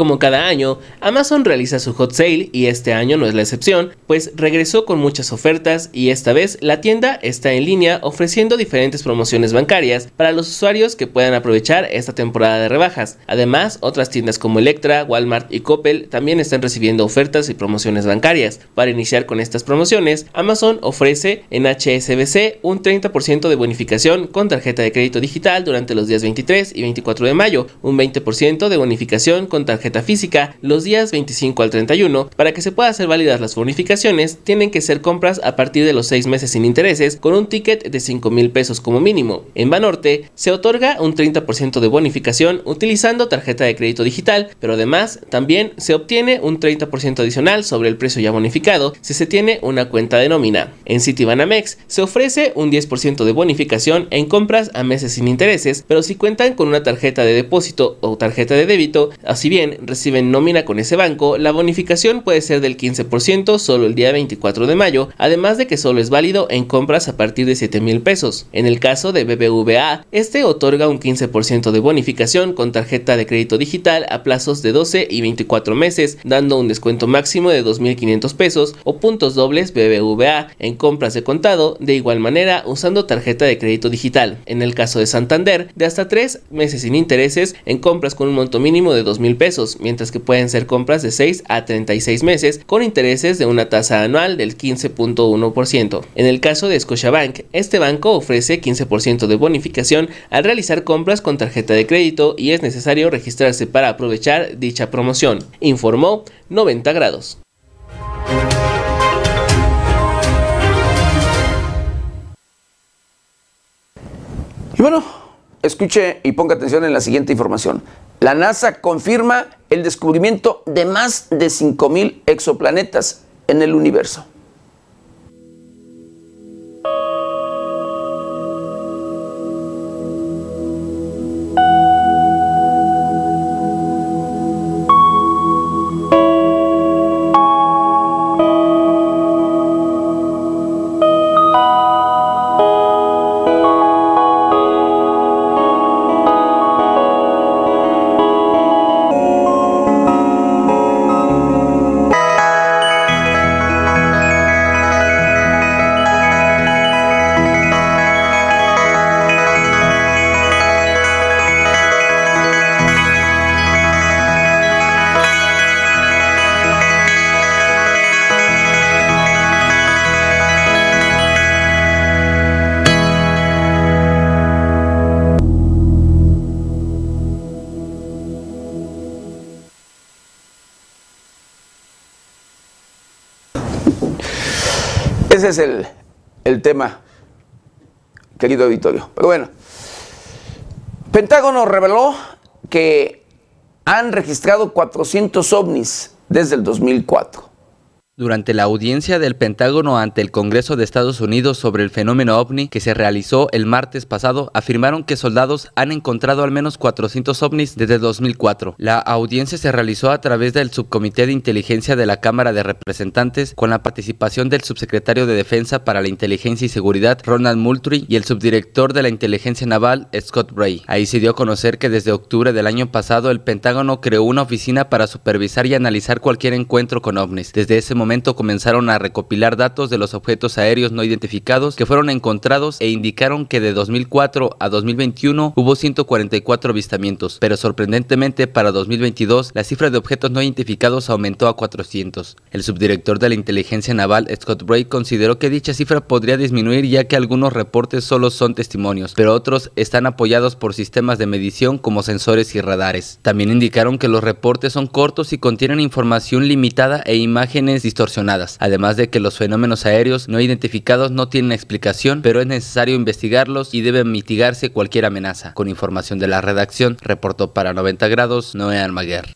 Como cada año, Amazon realiza su hot sale y este año no es la excepción, pues regresó con muchas ofertas y esta vez la tienda está en línea ofreciendo diferentes promociones bancarias para los usuarios que puedan aprovechar esta temporada de rebajas. Además, otras tiendas como Electra, Walmart y Coppel también están recibiendo ofertas y promociones bancarias. Para iniciar con estas promociones, Amazon ofrece en HSBC un 30% de bonificación con tarjeta de crédito digital durante los días 23 y 24 de mayo, un 20% de bonificación con tarjeta física los días 25 al 31. Para que se puedan hacer válidas las bonificaciones, tienen que ser compras a partir de los 6 meses sin intereses con un ticket de 5 mil pesos como mínimo. En Banorte se otorga un 30% de bonificación utilizando tarjeta de crédito digital, pero además también se obtiene un 30% adicional sobre el precio ya bonificado si se tiene una cuenta de nómina. En Citibanamex se ofrece un 10% de bonificación en compras a meses sin intereses, pero si cuentan con una tarjeta de depósito o tarjeta de débito, así bien reciben nómina con ese banco, la bonificación puede ser del 15% solo el día 24 de mayo, además de que solo es válido en compras a partir de 7 mil pesos. En el caso de BBVA, este otorga un 15% de bonificación con tarjeta de crédito digital a plazos de 12 y 24 meses, dando un descuento máximo de 2.500 pesos o puntos dobles BBVA en compras de contado, de igual manera usando tarjeta de crédito digital. En el caso de Santander, de hasta 3 meses sin intereses en compras con un monto mínimo de 2.000 pesos mientras que pueden ser compras de 6 a 36 meses con intereses de una tasa anual del 15.1%. En el caso de Scotiabank, este banco ofrece 15% de bonificación al realizar compras con tarjeta de crédito y es necesario registrarse para aprovechar dicha promoción, informó 90 grados. Y bueno, escuche y ponga atención en la siguiente información. La NASA confirma el descubrimiento de más de 5.000 exoplanetas en el universo. Es el, el tema, querido auditorio. Pero bueno, Pentágono reveló que han registrado 400 ovnis desde el 2004. Durante la audiencia del Pentágono ante el Congreso de Estados Unidos sobre el fenómeno ovni que se realizó el martes pasado, afirmaron que soldados han encontrado al menos 400 ovnis desde 2004. La audiencia se realizó a través del Subcomité de Inteligencia de la Cámara de Representantes con la participación del subsecretario de Defensa para la Inteligencia y Seguridad, Ronald Moultrie, y el subdirector de la Inteligencia Naval, Scott Bray. Ahí se dio a conocer que desde octubre del año pasado el Pentágono creó una oficina para supervisar y analizar cualquier encuentro con ovnis. Desde ese momento comenzaron a recopilar datos de los objetos aéreos no identificados que fueron encontrados e indicaron que de 2004 a 2021 hubo 144 avistamientos, pero sorprendentemente para 2022 la cifra de objetos no identificados aumentó a 400. El subdirector de la inteligencia naval, Scott Bray, consideró que dicha cifra podría disminuir ya que algunos reportes solo son testimonios, pero otros están apoyados por sistemas de medición como sensores y radares. También indicaron que los reportes son cortos y contienen información limitada e imágenes distorsionadas, además de que los fenómenos aéreos no identificados no tienen explicación, pero es necesario investigarlos y debe mitigarse cualquier amenaza. Con información de la redacción, reportó para 90 grados Noé Almaguer.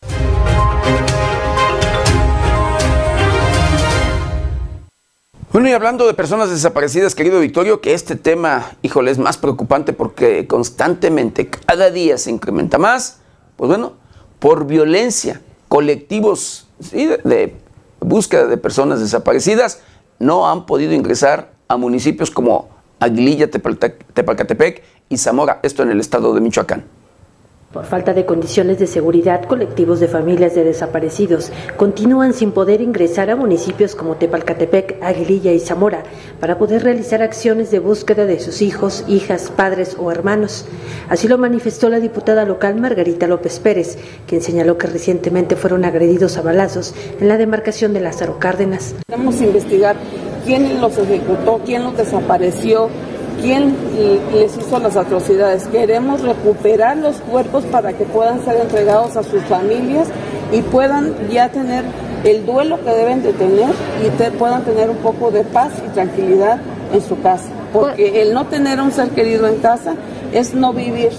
Bueno, y hablando de personas desaparecidas, querido Victorio, que este tema, híjole, es más preocupante porque constantemente, cada día se incrementa más, pues bueno, por violencia, colectivos de, de búsqueda de personas desaparecidas no han podido ingresar a municipios como Aguililla, Tepalcatepec y Zamora, esto en el estado de Michoacán. Por falta de condiciones de seguridad, colectivos de familias de desaparecidos continúan sin poder ingresar a municipios como Tepalcatepec, Aguililla y Zamora para poder realizar acciones de búsqueda de sus hijos, hijas, padres o hermanos. Así lo manifestó la diputada local Margarita López Pérez, quien señaló que recientemente fueron agredidos a balazos en la demarcación de Lázaro Cárdenas. Queremos investigar quién los ejecutó, quién los desapareció, quién les hizo las atrocidades. Queremos recuperar los cuerpos para que puedan ser entregados a sus familias y puedan ya tener el duelo que deben de tener y puedan tener un poco de paz y tranquilidad en su casa. Porque el no tener a un ser querido en casa es no vivir.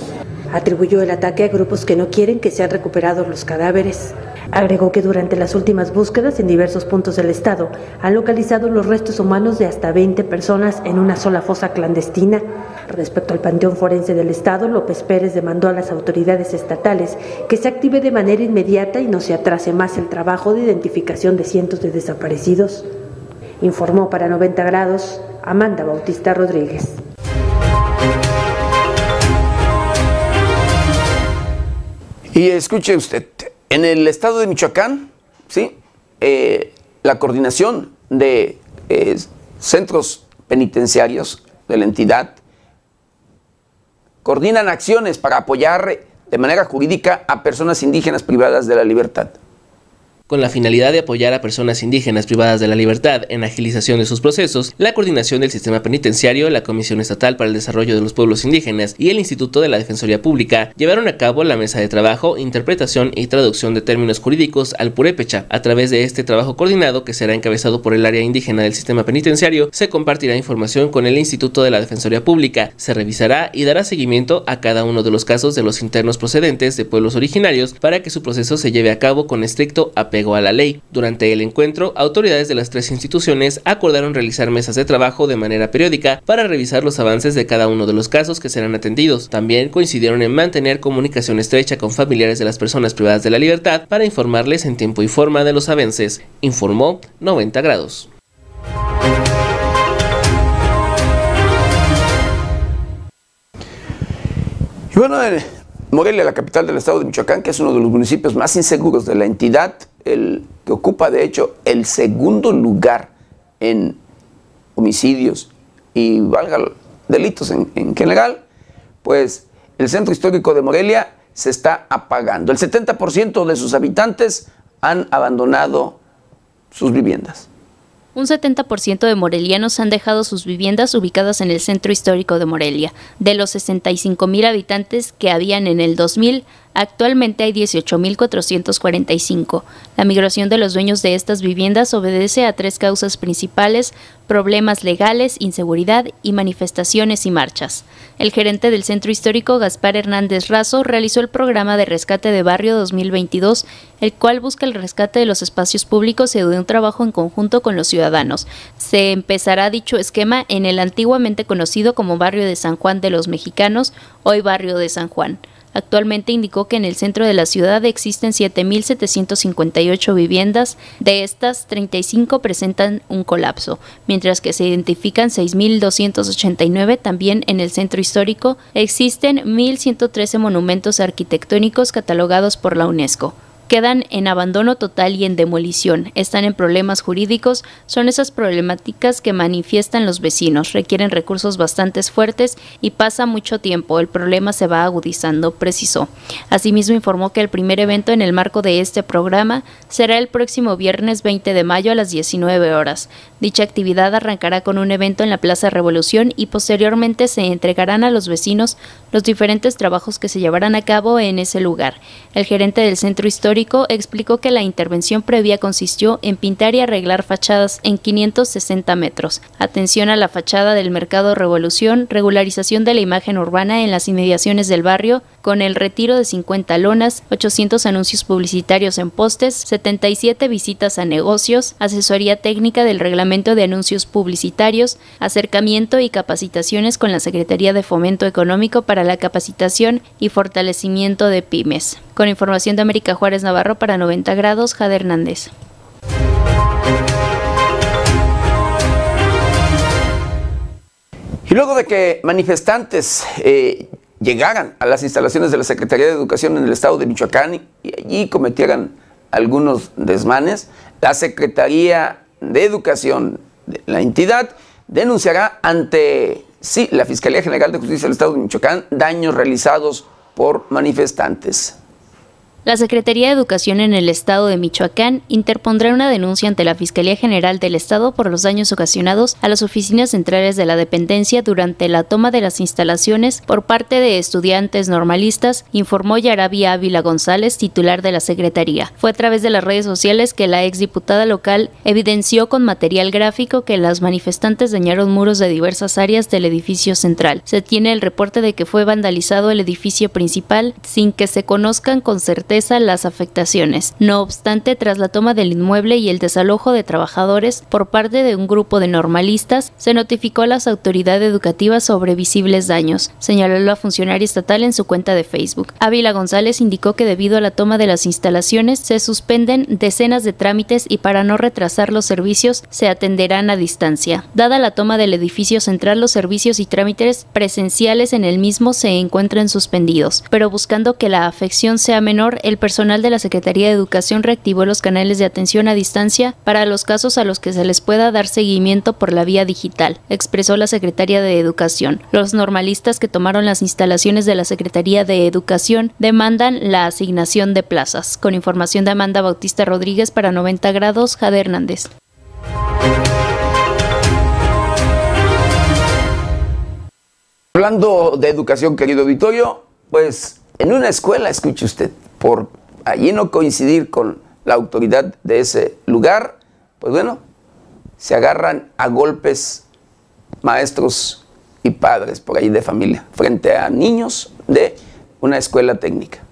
Atribuyó el ataque a grupos que no quieren que sean recuperados los cadáveres. Agregó que durante las últimas búsquedas en diversos puntos del estado han localizado los restos humanos de hasta 20 personas en una sola fosa clandestina. Respecto al Panteón Forense del Estado, López Pérez demandó a las autoridades estatales que se active de manera inmediata y no se atrase más el trabajo de identificación de cientos de desaparecidos. Informó para 90 grados Amanda Bautista Rodríguez. Y escuche usted, en el estado de Michoacán, ¿sí? Eh, la coordinación de eh, centros penitenciarios de la entidad coordinan acciones para apoyar de manera jurídica a personas indígenas privadas de la libertad con la finalidad de apoyar a personas indígenas privadas de la libertad en agilización de sus procesos, la coordinación del sistema penitenciario, la Comisión Estatal para el Desarrollo de los Pueblos Indígenas y el Instituto de la Defensoría Pública llevaron a cabo la mesa de trabajo, interpretación y traducción de términos jurídicos al purépecha. A través de este trabajo coordinado, que será encabezado por el área indígena del sistema penitenciario, se compartirá información con el Instituto de la Defensoría Pública, se revisará y dará seguimiento a cada uno de los casos de los internos procedentes de pueblos originarios para que su proceso se lleve a cabo con estricto apego a la ley. Durante el encuentro, autoridades de las tres instituciones acordaron realizar mesas de trabajo de manera periódica para revisar los avances de cada uno de los casos que serán atendidos. También coincidieron en mantener comunicación estrecha con familiares de las personas privadas de la libertad para informarles en tiempo y forma de los avances, informó 90 grados. Y bueno, Morelia, la capital del estado de Michoacán, que es uno de los municipios más inseguros de la entidad, el, que ocupa de hecho el segundo lugar en homicidios y valga delitos en, en general, pues el centro histórico de Morelia se está apagando. El 70% de sus habitantes han abandonado sus viviendas. Un 70% de morelianos han dejado sus viviendas ubicadas en el centro histórico de Morelia. De los 65 mil habitantes que habían en el 2000, Actualmente hay 18.445. La migración de los dueños de estas viviendas obedece a tres causas principales, problemas legales, inseguridad y manifestaciones y marchas. El gerente del Centro Histórico, Gaspar Hernández Razo, realizó el programa de rescate de barrio 2022, el cual busca el rescate de los espacios públicos y de un trabajo en conjunto con los ciudadanos. Se empezará dicho esquema en el antiguamente conocido como barrio de San Juan de los Mexicanos, hoy barrio de San Juan. Actualmente indicó que en el centro de la ciudad existen 7.758 viviendas, de estas 35 presentan un colapso, mientras que se identifican 6.289 también en el centro histórico. Existen 1.113 monumentos arquitectónicos catalogados por la UNESCO quedan en abandono total y en demolición, están en problemas jurídicos, son esas problemáticas que manifiestan los vecinos, requieren recursos bastante fuertes y pasa mucho tiempo, el problema se va agudizando, precisó. Asimismo informó que el primer evento en el marco de este programa será el próximo viernes 20 de mayo a las 19 horas. Dicha actividad arrancará con un evento en la Plaza Revolución y posteriormente se entregarán a los vecinos los diferentes trabajos que se llevarán a cabo en ese lugar. El gerente del centro histórico explicó que la intervención previa consistió en pintar y arreglar fachadas en 560 metros, atención a la fachada del Mercado Revolución, regularización de la imagen urbana en las inmediaciones del barrio, con el retiro de 50 lonas, 800 anuncios publicitarios en postes, 77 visitas a negocios, asesoría técnica del reglamento de anuncios publicitarios, acercamiento y capacitaciones con la Secretaría de Fomento Económico para la capacitación y fortalecimiento de pymes. Con información de América Juárez Navarro para 90 grados, Jade Hernández. Y luego de que manifestantes eh, llegaran a las instalaciones de la Secretaría de Educación en el estado de Michoacán y allí cometieran algunos desmanes, la Secretaría de Educación de la entidad denunciará ante sí, la Fiscalía General de Justicia del Estado de Michoacán daños realizados por manifestantes. La Secretaría de Educación en el Estado de Michoacán interpondrá una denuncia ante la Fiscalía General del Estado por los daños ocasionados a las oficinas centrales de la dependencia durante la toma de las instalaciones por parte de estudiantes normalistas, informó Yarabi Ávila González, titular de la Secretaría. Fue a través de las redes sociales que la exdiputada local evidenció con material gráfico que las manifestantes dañaron muros de diversas áreas del edificio central. Se tiene el reporte de que fue vandalizado el edificio principal sin que se conozcan con certeza las afectaciones. No obstante, tras la toma del inmueble y el desalojo de trabajadores por parte de un grupo de normalistas, se notificó a las autoridades educativas sobre visibles daños, señaló la funcionaria estatal en su cuenta de Facebook. Ávila González indicó que debido a la toma de las instalaciones se suspenden decenas de trámites y para no retrasar los servicios se atenderán a distancia. Dada la toma del edificio central, los servicios y trámites presenciales en el mismo se encuentran suspendidos, pero buscando que la afección sea menor, el personal de la Secretaría de Educación reactivó los canales de atención a distancia para los casos a los que se les pueda dar seguimiento por la vía digital, expresó la Secretaría de Educación. Los normalistas que tomaron las instalaciones de la Secretaría de Educación demandan la asignación de plazas. Con información de Amanda Bautista Rodríguez para 90 grados, Jade Hernández. Hablando de educación, querido Vitorio, pues en una escuela, escuche usted, por allí no coincidir con la autoridad de ese lugar, pues bueno, se agarran a golpes maestros y padres por ahí de familia frente a niños de una escuela técnica.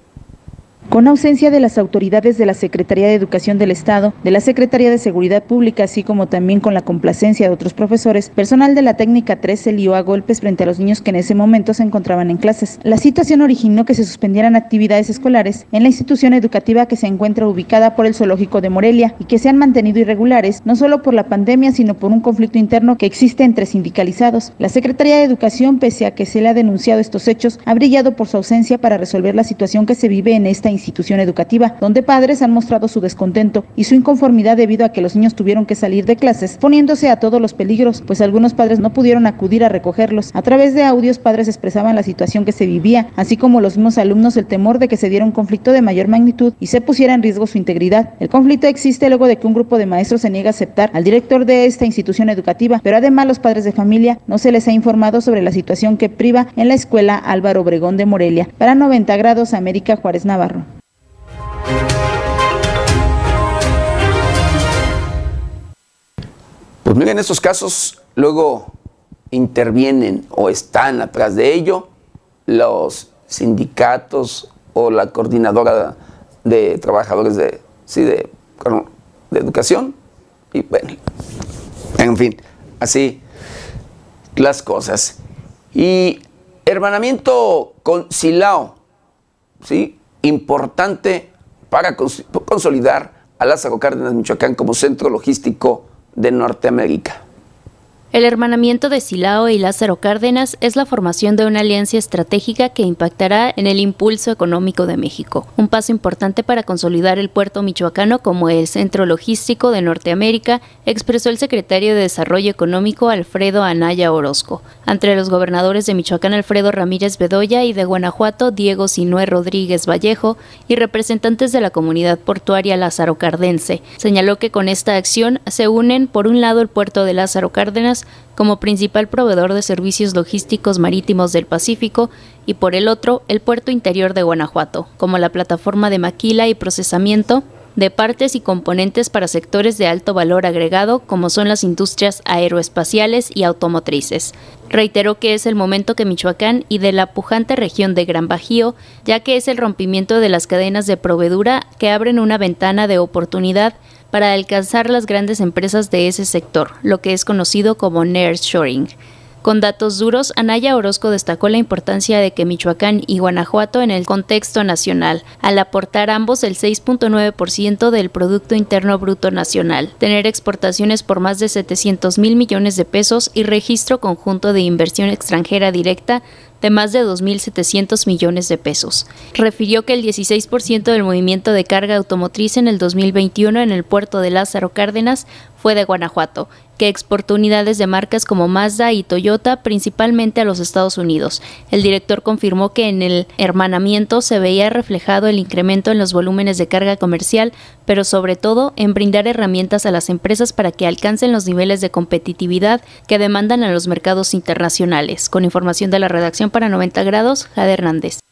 Con ausencia de las autoridades de la Secretaría de Educación del Estado, de la Secretaría de Seguridad Pública, así como también con la complacencia de otros profesores, personal de la técnica 3 se lió a golpes frente a los niños que en ese momento se encontraban en clases. La situación originó que se suspendieran actividades escolares en la institución educativa que se encuentra ubicada por el zoológico de Morelia y que se han mantenido irregulares, no solo por la pandemia, sino por un conflicto interno que existe entre sindicalizados. La Secretaría de Educación, pese a que se le ha denunciado estos hechos, ha brillado por su ausencia para resolver la situación que se vive en esta institución educativa, donde padres han mostrado su descontento y su inconformidad debido a que los niños tuvieron que salir de clases, poniéndose a todos los peligros, pues algunos padres no pudieron acudir a recogerlos. A través de audios, padres expresaban la situación que se vivía, así como los mismos alumnos el temor de que se diera un conflicto de mayor magnitud y se pusiera en riesgo su integridad. El conflicto existe luego de que un grupo de maestros se niega a aceptar al director de esta institución educativa, pero además los padres de familia no se les ha informado sobre la situación que priva en la escuela Álvaro Obregón de Morelia. Para 90 grados, América Juárez Navarro. Pues miren, en estos casos luego intervienen o están atrás de ello los sindicatos o la coordinadora de trabajadores de, sí, de, de educación. Y bueno, en fin, así las cosas. Y hermanamiento con Silao, ¿sí? importante para consolidar a Lázaro Cárdenas, Michoacán, como centro logístico de Norteamérica. El hermanamiento de Silao y Lázaro Cárdenas es la formación de una alianza estratégica que impactará en el impulso económico de México, un paso importante para consolidar el puerto michoacano como el centro logístico de Norteamérica, expresó el secretario de Desarrollo Económico Alfredo Anaya Orozco. Entre los gobernadores de Michoacán Alfredo Ramírez Bedoya y de Guanajuato Diego Sinué Rodríguez Vallejo y representantes de la comunidad portuaria Lázaro Cardense, señaló que con esta acción se unen por un lado el puerto de Lázaro Cárdenas como principal proveedor de servicios logísticos marítimos del Pacífico y por el otro el puerto interior de Guanajuato, como la plataforma de maquila y procesamiento de partes y componentes para sectores de alto valor agregado como son las industrias aeroespaciales y automotrices. Reiteró que es el momento que Michoacán y de la pujante región de Gran Bajío, ya que es el rompimiento de las cadenas de proveedura que abren una ventana de oportunidad para alcanzar las grandes empresas de ese sector, lo que es conocido como nearshoring. Con datos duros, Anaya Orozco destacó la importancia de que Michoacán y Guanajuato en el contexto nacional, al aportar ambos el 6.9% del Producto Interno Bruto Nacional, tener exportaciones por más de 700 mil millones de pesos y registro conjunto de inversión extranjera directa de más de 2.700 millones de pesos. Refirió que el 16% del movimiento de carga automotriz en el 2021 en el puerto de Lázaro Cárdenas fue de Guanajuato, que exportó unidades de marcas como Mazda y Toyota principalmente a los Estados Unidos. El director confirmó que en el hermanamiento se veía reflejado el incremento en los volúmenes de carga comercial, pero sobre todo en brindar herramientas a las empresas para que alcancen los niveles de competitividad que demandan a los mercados internacionales. Con información de la redacción para 90 grados, Jade Hernández.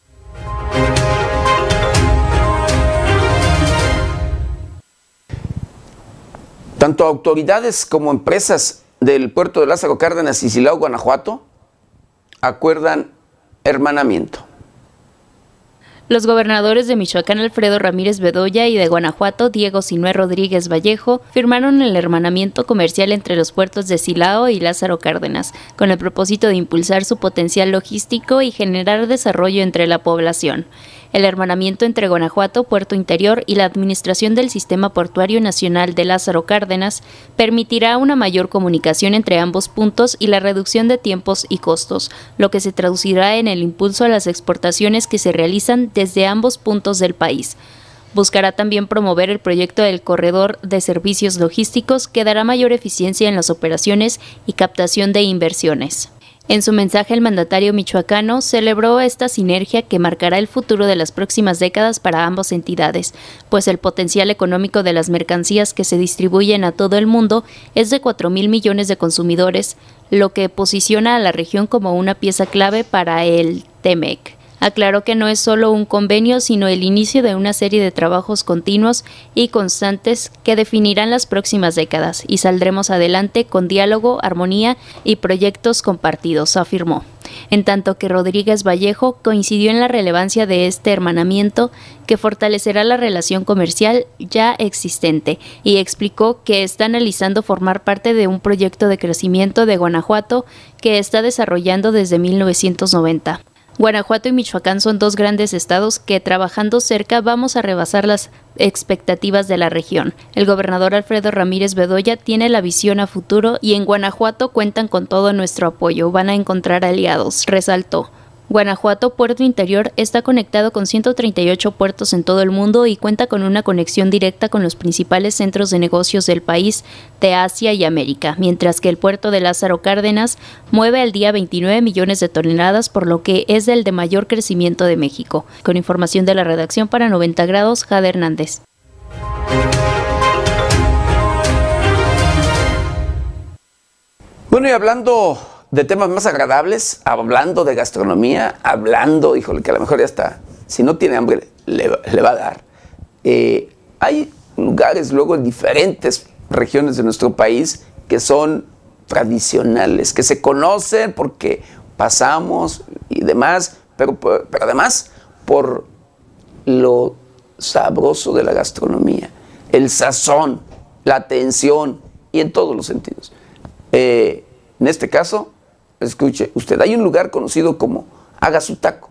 Tanto autoridades como empresas del puerto de Lázaro Cárdenas y Silao, Guanajuato, acuerdan hermanamiento. Los gobernadores de Michoacán Alfredo Ramírez Bedoya y de Guanajuato Diego Sinué Rodríguez Vallejo firmaron el hermanamiento comercial entre los puertos de Silao y Lázaro Cárdenas, con el propósito de impulsar su potencial logístico y generar desarrollo entre la población. El hermanamiento entre Guanajuato, Puerto Interior y la Administración del Sistema Portuario Nacional de Lázaro Cárdenas permitirá una mayor comunicación entre ambos puntos y la reducción de tiempos y costos, lo que se traducirá en el impulso a las exportaciones que se realizan desde ambos puntos del país. Buscará también promover el proyecto del corredor de servicios logísticos que dará mayor eficiencia en las operaciones y captación de inversiones. En su mensaje, el mandatario michoacano celebró esta sinergia que marcará el futuro de las próximas décadas para ambas entidades, pues el potencial económico de las mercancías que se distribuyen a todo el mundo es de 4 mil millones de consumidores, lo que posiciona a la región como una pieza clave para el TEMEC. Aclaró que no es solo un convenio, sino el inicio de una serie de trabajos continuos y constantes que definirán las próximas décadas y saldremos adelante con diálogo, armonía y proyectos compartidos, afirmó. En tanto que Rodríguez Vallejo coincidió en la relevancia de este hermanamiento que fortalecerá la relación comercial ya existente y explicó que está analizando formar parte de un proyecto de crecimiento de Guanajuato que está desarrollando desde 1990. Guanajuato y Michoacán son dos grandes estados que trabajando cerca vamos a rebasar las expectativas de la región. El gobernador Alfredo Ramírez Bedoya tiene la visión a futuro y en Guanajuato cuentan con todo nuestro apoyo. Van a encontrar aliados, resaltó. Guanajuato Puerto Interior está conectado con 138 puertos en todo el mundo y cuenta con una conexión directa con los principales centros de negocios del país, de Asia y América, mientras que el puerto de Lázaro Cárdenas mueve al día 29 millones de toneladas, por lo que es el de mayor crecimiento de México. Con información de la redacción para 90 grados, Jade Hernández. Bueno, y hablando de temas más agradables, hablando de gastronomía, hablando, híjole, que a lo mejor ya está, si no tiene hambre, le, va a dar. Eh, hay lugares luego en diferentes regiones de nuestro país que son tradicionales, que se conocen porque pasamos y demás, pero, pero además por lo sabroso de la gastronomía, el sazón, la atención y en todos los sentidos. Eh, en este caso, escuche, usted, hay un lugar conocido como Haga su taco.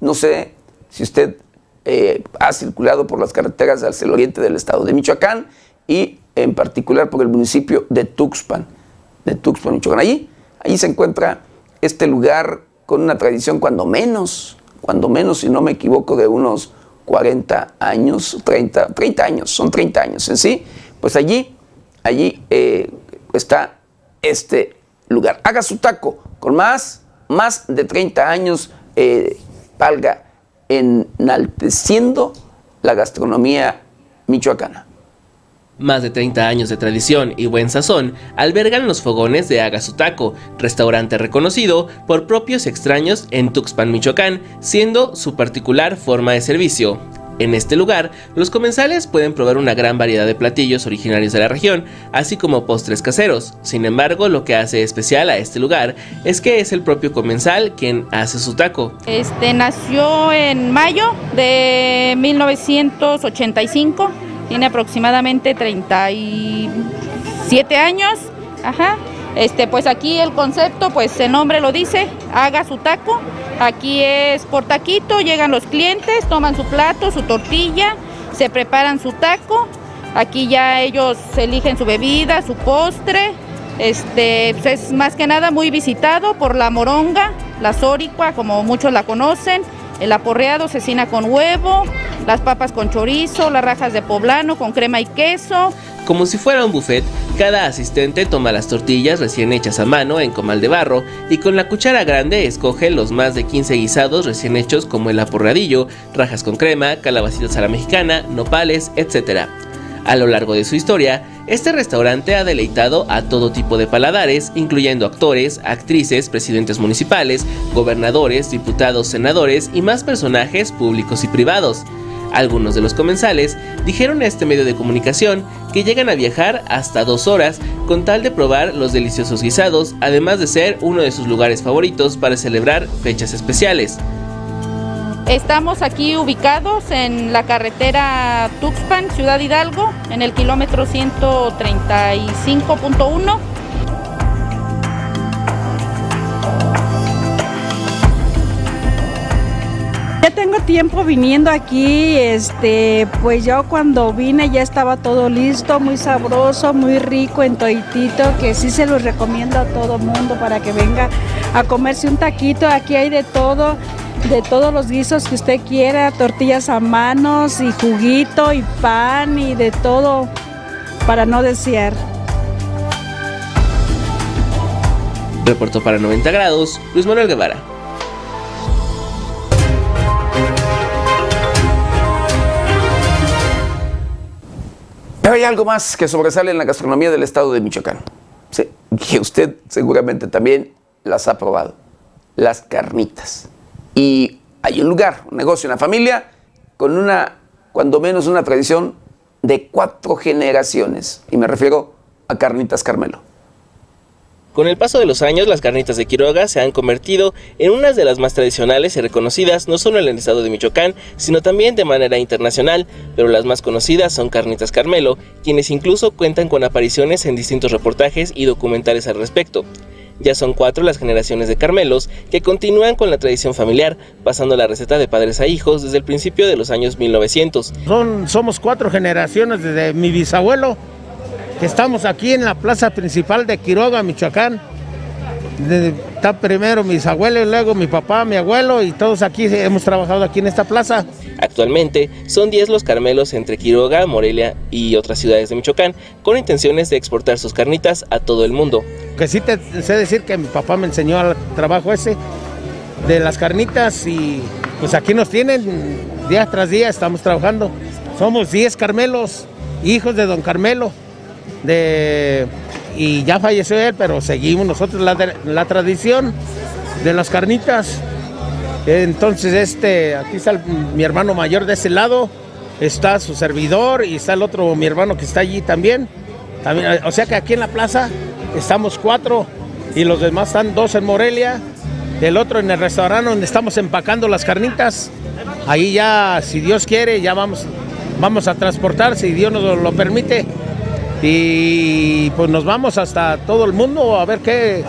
No sé si usted eh, ha circulado por las carreteras hacia el oriente del estado de Michoacán y en particular por el municipio de Tuxpan, de Tuxpan, Michoacán. Allí, allí se encuentra este lugar con una tradición cuando menos, cuando menos, si no me equivoco, de unos 40 años, 30, 30 años, son 30 años en sí, pues allí, allí eh, está este lugar. Haga su taco con más, más de 30 años, eh, valga, enalteciendo la gastronomía michoacana. Más de 30 años de tradición y buen sazón albergan los fogones de Haga su Taco, restaurante reconocido por propios extraños en Tuxpan, Michoacán, siendo su particular forma de servicio. En este lugar, los comensales pueden probar una gran variedad de platillos originarios de la región, así como postres caseros. Sin embargo, lo que hace especial a este lugar es que es el propio comensal quien hace su taco. Este nació en mayo de 1985, tiene aproximadamente 37 años. Ajá. Este, pues aquí el concepto, pues el nombre lo dice, haga su taco. Aquí es por taquito, llegan los clientes, toman su plato, su tortilla, se preparan su taco. Aquí ya ellos eligen su bebida, su postre. Este, pues es más que nada muy visitado por la moronga, la zoricua, como muchos la conocen. El aporreado, cecina con huevo, las papas con chorizo, las rajas de poblano con crema y queso, como si fuera un buffet, cada asistente toma las tortillas recién hechas a mano en comal de barro y con la cuchara grande escoge los más de 15 guisados recién hechos como el aporradillo, rajas con crema, calabacitas a la mexicana, nopales, etc. A lo largo de su historia, este restaurante ha deleitado a todo tipo de paladares, incluyendo actores, actrices, presidentes municipales, gobernadores, diputados, senadores y más personajes públicos y privados. Algunos de los comensales dijeron a este medio de comunicación que llegan a viajar hasta dos horas con tal de probar los deliciosos guisados, además de ser uno de sus lugares favoritos para celebrar fechas especiales. Estamos aquí ubicados en la carretera Tuxpan, Ciudad Hidalgo, en el kilómetro 135.1 tengo tiempo viniendo aquí, este, pues yo cuando vine ya estaba todo listo, muy sabroso, muy rico en toitito, que sí se los recomiendo a todo mundo para que venga a comerse un taquito. Aquí hay de todo, de todos los guisos que usted quiera, tortillas a manos y juguito y pan y de todo para no desear. Reportó para 90 grados Luis Manuel Guevara. Pero hay algo más que sobresale en la gastronomía del estado de Michoacán, que usted seguramente también las ha probado, las carnitas. Y hay un lugar, un negocio, una familia con una, cuando menos una tradición de cuatro generaciones, y me refiero a Carnitas Carmelo. Con el paso de los años, las carnitas de Quiroga se han convertido en unas de las más tradicionales y reconocidas no solo en el estado de Michoacán, sino también de manera internacional, pero las más conocidas son Carnitas Carmelo, quienes incluso cuentan con apariciones en distintos reportajes y documentales al respecto. Ya son cuatro las generaciones de Carmelos que continúan con la tradición familiar, pasando la receta de padres a hijos desde el principio de los años 1900. Son, somos cuatro generaciones desde mi bisabuelo Estamos aquí en la plaza principal de Quiroga, Michoacán. está primero mis abuelos, luego mi papá, mi abuelo y todos aquí hemos trabajado aquí en esta plaza. Actualmente son 10 los carmelos entre Quiroga, Morelia y otras ciudades de Michoacán con intenciones de exportar sus carnitas a todo el mundo. Que sí te sé decir que mi papá me enseñó el trabajo ese de las carnitas y pues aquí nos tienen día tras día, estamos trabajando. Somos 10 carmelos, hijos de don Carmelo, de, y ya falleció él, pero seguimos nosotros la, la tradición de las carnitas. Entonces, este, aquí está mi hermano mayor de ese lado, está su servidor y está el otro, mi hermano que está allí también. también. O sea que aquí en la plaza estamos cuatro y los demás están dos en Morelia, el otro en el restaurante donde estamos empacando las carnitas. Ahí ya, si Dios quiere, ya vamos, vamos a transportar, si Dios nos lo permite. Y pues nos vamos hasta todo el mundo a ver qué,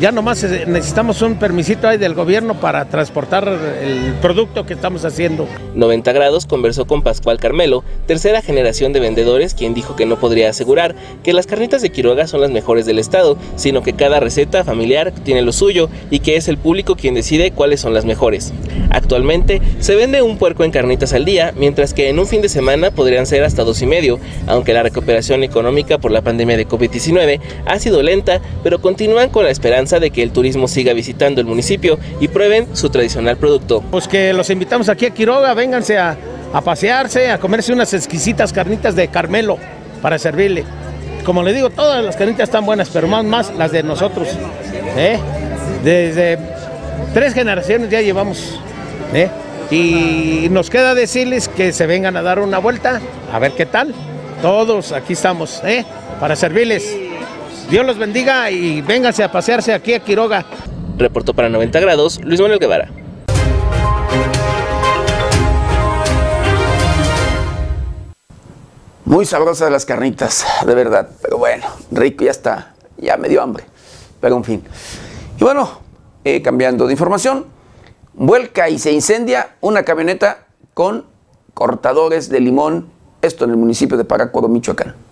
ya nomás necesitamos un permisito ahí del gobierno para transportar el producto que estamos haciendo. 90 grados conversó con Pascual Carmelo, tercera generación de vendedores, quien dijo que no podría asegurar que las carnitas de Quiroga son las mejores del estado, sino que cada receta familiar tiene lo suyo y que es el público quien decide cuáles son las mejores. Actualmente se vende un puerco en carnitas al día, mientras que en un fin de semana podrían ser hasta dos y medio, aunque la recuperación económica por la pandemia de COVID-19 ha sido lenta, pero continúan con la esperanza de que el turismo siga visitando el municipio y prueben su tradicional producto. Pues que los invitamos aquí a Quiroga, vénganse a, pasearse, a comerse unas exquisitas carnitas de Carmelo para servirle. Como le digo, todas las carnitas están buenas, pero más, más las de nosotros. ¿eh? Desde tres generaciones ya llevamos. ¿eh? Y nos queda decirles que se vengan a dar una vuelta, a ver qué tal. Todos aquí estamos, ¿eh? para servirles. Dios los bendiga y vénganse a pasearse aquí a Quiroga. Reportó para 90 grados Luis Manuel Guevara. Muy sabrosas las carnitas, de verdad. Pero bueno, rico, ya está. Ya me dio hambre. Pero en fin. Y bueno, eh, cambiando de información, vuelca y se incendia una camioneta con cortadores de limón, esto en el municipio de Paracuaro, Michoacán.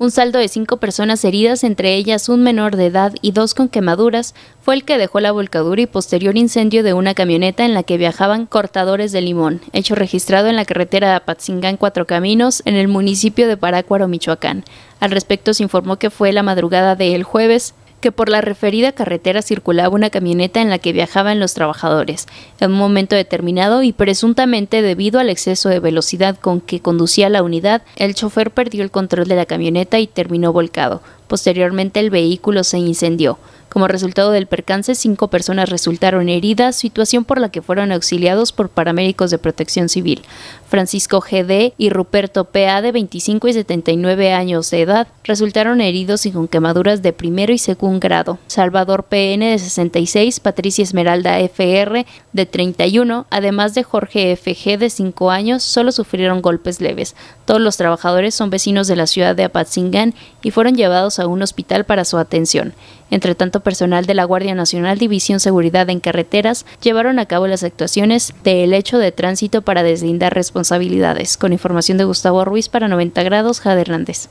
Un saldo de cinco personas heridas, entre ellas un menor de edad y dos con quemaduras, fue el que dejó la volcadura y posterior incendio de una camioneta en la que viajaban cortadores de limón, hecho registrado en la carretera de Apatzingán Cuatro Caminos, en el municipio de Parácuaro, Michoacán. Al respecto se informó que fue la madrugada del jueves que por la referida carretera circulaba una camioneta en la que viajaban los trabajadores. En un momento determinado y presuntamente debido al exceso de velocidad con que conducía la unidad, el chofer perdió el control de la camioneta y terminó volcado. Posteriormente el vehículo se incendió. Como resultado del percance, cinco personas resultaron heridas, situación por la que fueron auxiliados por paramédicos de protección civil. Francisco GD y Ruperto PA de 25 y 79 años de edad resultaron heridos y con quemaduras de primero y segundo grado. Salvador PN de 66, Patricia Esmeralda FR de 31, además de Jorge FG de 5 años, solo sufrieron golpes leves. Todos los trabajadores son vecinos de la ciudad de Apatzingán y fueron llevados a un hospital para su atención. Entre tanto, personal de la Guardia Nacional División Seguridad en Carreteras llevaron a cabo las actuaciones del hecho de tránsito para deslindar responsabilidades. Con información de Gustavo Ruiz para 90 grados, Jade Hernández.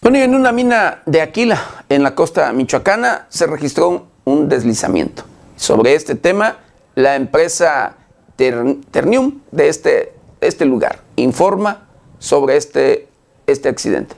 Bueno, y en una mina de Aquila, en la costa michoacana, se registró un deslizamiento. Sobre este tema, la empresa Ternium de este, este lugar informa sobre este, este accidente.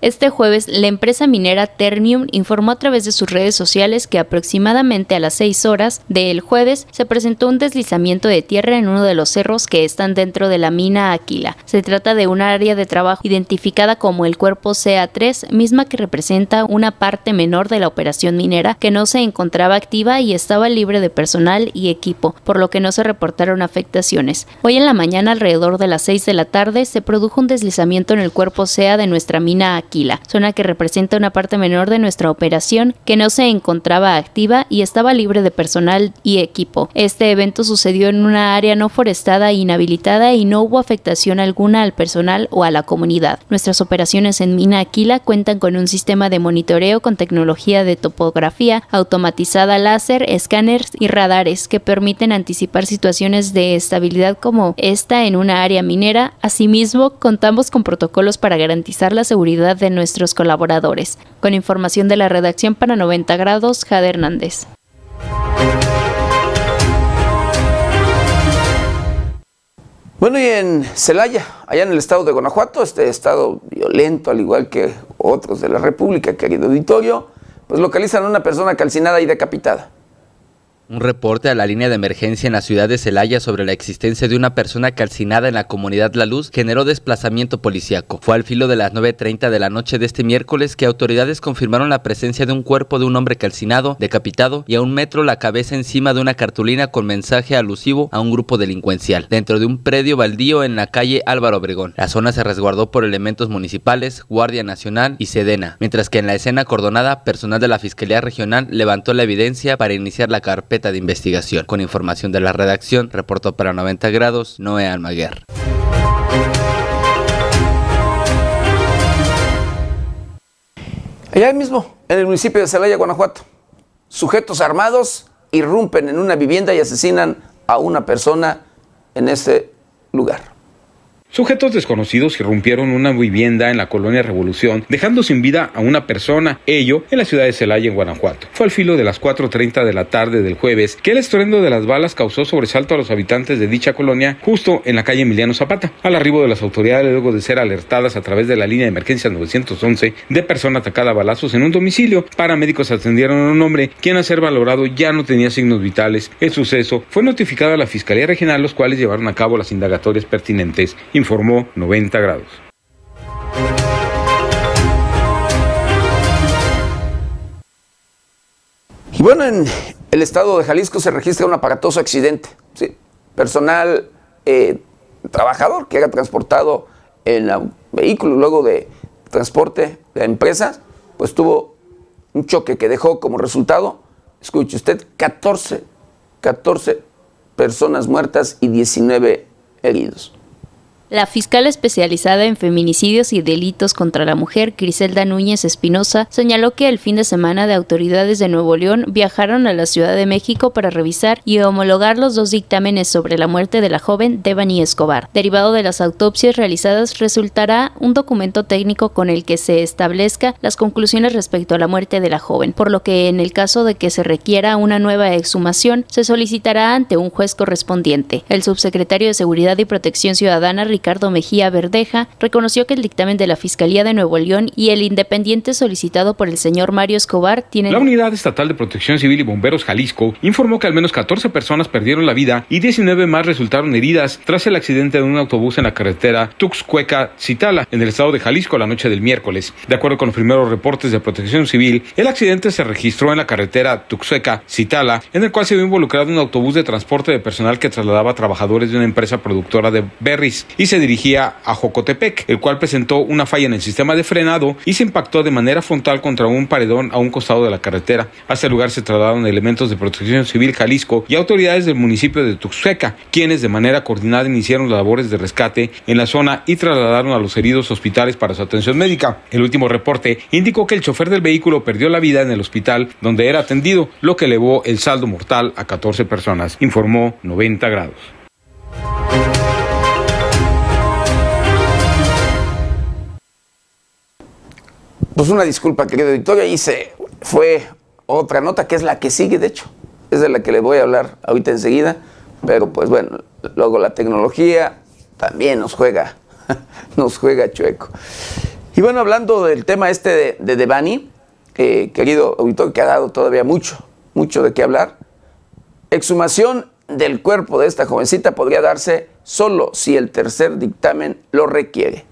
Este jueves, la empresa minera Ternium informó a través de sus redes sociales que aproximadamente a las 6 horas del jueves se presentó un deslizamiento de tierra en uno de los cerros que están dentro de la mina Aquila. Se trata de un área de trabajo identificada como el cuerpo CA3, misma que representa una parte menor de la operación minera que no se encontraba activa y estaba libre de personal y equipo, por lo que no se reportaron afectaciones. Hoy en la mañana, alrededor de las 6 de la tarde, se produjo un deslizamiento en el cuerpo CA de nuestra mina Aquila Aquila, zona que representa una parte menor de nuestra operación que no se encontraba activa y estaba libre de personal y equipo. Este evento sucedió en una área no forestada e inhabilitada y no hubo afectación alguna al personal o a la comunidad. Nuestras operaciones en Mina Aquila cuentan con un sistema de monitoreo con tecnología de topografía automatizada láser, escáneres y radares que permiten anticipar situaciones de estabilidad como esta en una área minera. Asimismo, contamos con protocolos para garantizar la seguridad de nuestros colaboradores. Con información de la redacción para 90 grados, Jade Hernández. Bueno, y en Celaya, allá en el estado de Guanajuato, este estado violento, al igual que otros de la República, querido auditorio, pues localizan a una persona calcinada y decapitada. Un reporte a la línea de emergencia en la ciudad de Celaya sobre la existencia de una persona calcinada en la comunidad La Luz generó desplazamiento policíaco. Fue al filo de las 9.30 de la noche de este miércoles que autoridades confirmaron la presencia de un cuerpo de un hombre calcinado, decapitado y a un metro la cabeza encima de una cartulina con mensaje alusivo a un grupo delincuencial, dentro de un predio baldío en la calle Álvaro Obregón. La zona se resguardó por elementos municipales, Guardia Nacional y Sedena, mientras que en la escena acordonada, personal de la Fiscalía Regional levantó la evidencia para iniciar la carpeta de investigación. Con información de la redacción, reportó para 90 grados Noé Almaguer. Allá mismo, en el municipio de Celaya, Guanajuato, sujetos armados irrumpen en una vivienda y asesinan a una persona en ese lugar. Sujetos desconocidos irrumpieron una vivienda en la colonia Revolución, dejando sin vida a una persona, ello en la ciudad de Celaya, en Guanajuato. Fue al filo de las 4.30 de la tarde del jueves que el estruendo de las balas causó sobresalto a los habitantes de dicha colonia, justo en la calle Emiliano Zapata. Al arribo de las autoridades, luego de ser alertadas a través de la línea de emergencia 911 de persona atacada a balazos en un domicilio, paramédicos atendieron a un hombre quien a ser valorado ya no tenía signos vitales. El suceso fue notificado a la Fiscalía Regional, los cuales llevaron a cabo las indagatorias pertinentes informó 90 grados. Y bueno, en el estado de Jalisco se registra un aparatoso accidente. Personal eh, trabajador que era transportado en vehículo luego de transporte de empresas, pues tuvo un choque que dejó como resultado, escuche usted, 14, 14 personas muertas y 19 heridos. La fiscal especializada en feminicidios y delitos contra la mujer, Griselda Núñez Espinosa, señaló que el fin de semana de autoridades de Nuevo León viajaron a la Ciudad de México para revisar y homologar los dos dictámenes sobre la muerte de la joven Devani Escobar. Derivado de las autopsias realizadas, resultará un documento técnico con el que se establezca las conclusiones respecto a la muerte de la joven, por lo que en el caso de que se requiera una nueva exhumación, se solicitará ante un juez correspondiente. El subsecretario de Seguridad y Protección Ciudadana, Ricardo Mejía Verdeja, reconoció que el dictamen de la Fiscalía de Nuevo León y el independiente solicitado por el señor Mario Escobar tienen... La Unidad Estatal de Protección Civil y Bomberos Jalisco informó que al menos 14 personas perdieron la vida y 19 más resultaron heridas tras el accidente de un autobús en la carretera Tuxcueca-Citala, en el estado de Jalisco, la noche del miércoles. De acuerdo con los primeros reportes de Protección Civil, el accidente se registró en la carretera Tuxcueca-Citala, en el cual se vio involucrado un autobús de transporte de personal que trasladaba a trabajadores de una empresa productora de berries y se dirigía a Jocotepec, el cual presentó una falla en el sistema de frenado y se impactó de manera frontal contra un paredón a un costado de la carretera. A este lugar se trasladaron elementos de protección civil Jalisco y autoridades del municipio de Tuxteca, quienes de manera coordinada iniciaron labores de rescate en la zona y trasladaron a los heridos hospitales para su atención médica. El último reporte indicó que el chofer del vehículo perdió la vida en el hospital donde era atendido, lo que elevó el saldo mortal a 14 personas, informó 90 grados. Pues una disculpa, querido editor, y se fue otra nota que es la que sigue, de hecho. Es de la que le voy a hablar ahorita enseguida. Pero pues bueno, luego la tecnología también nos juega, nos juega chueco. Y bueno, hablando del tema este de, de Devani, eh, querido auditor, que ha dado todavía mucho, mucho de qué hablar. Exhumación del cuerpo de esta jovencita podría darse solo si el tercer dictamen lo requiere.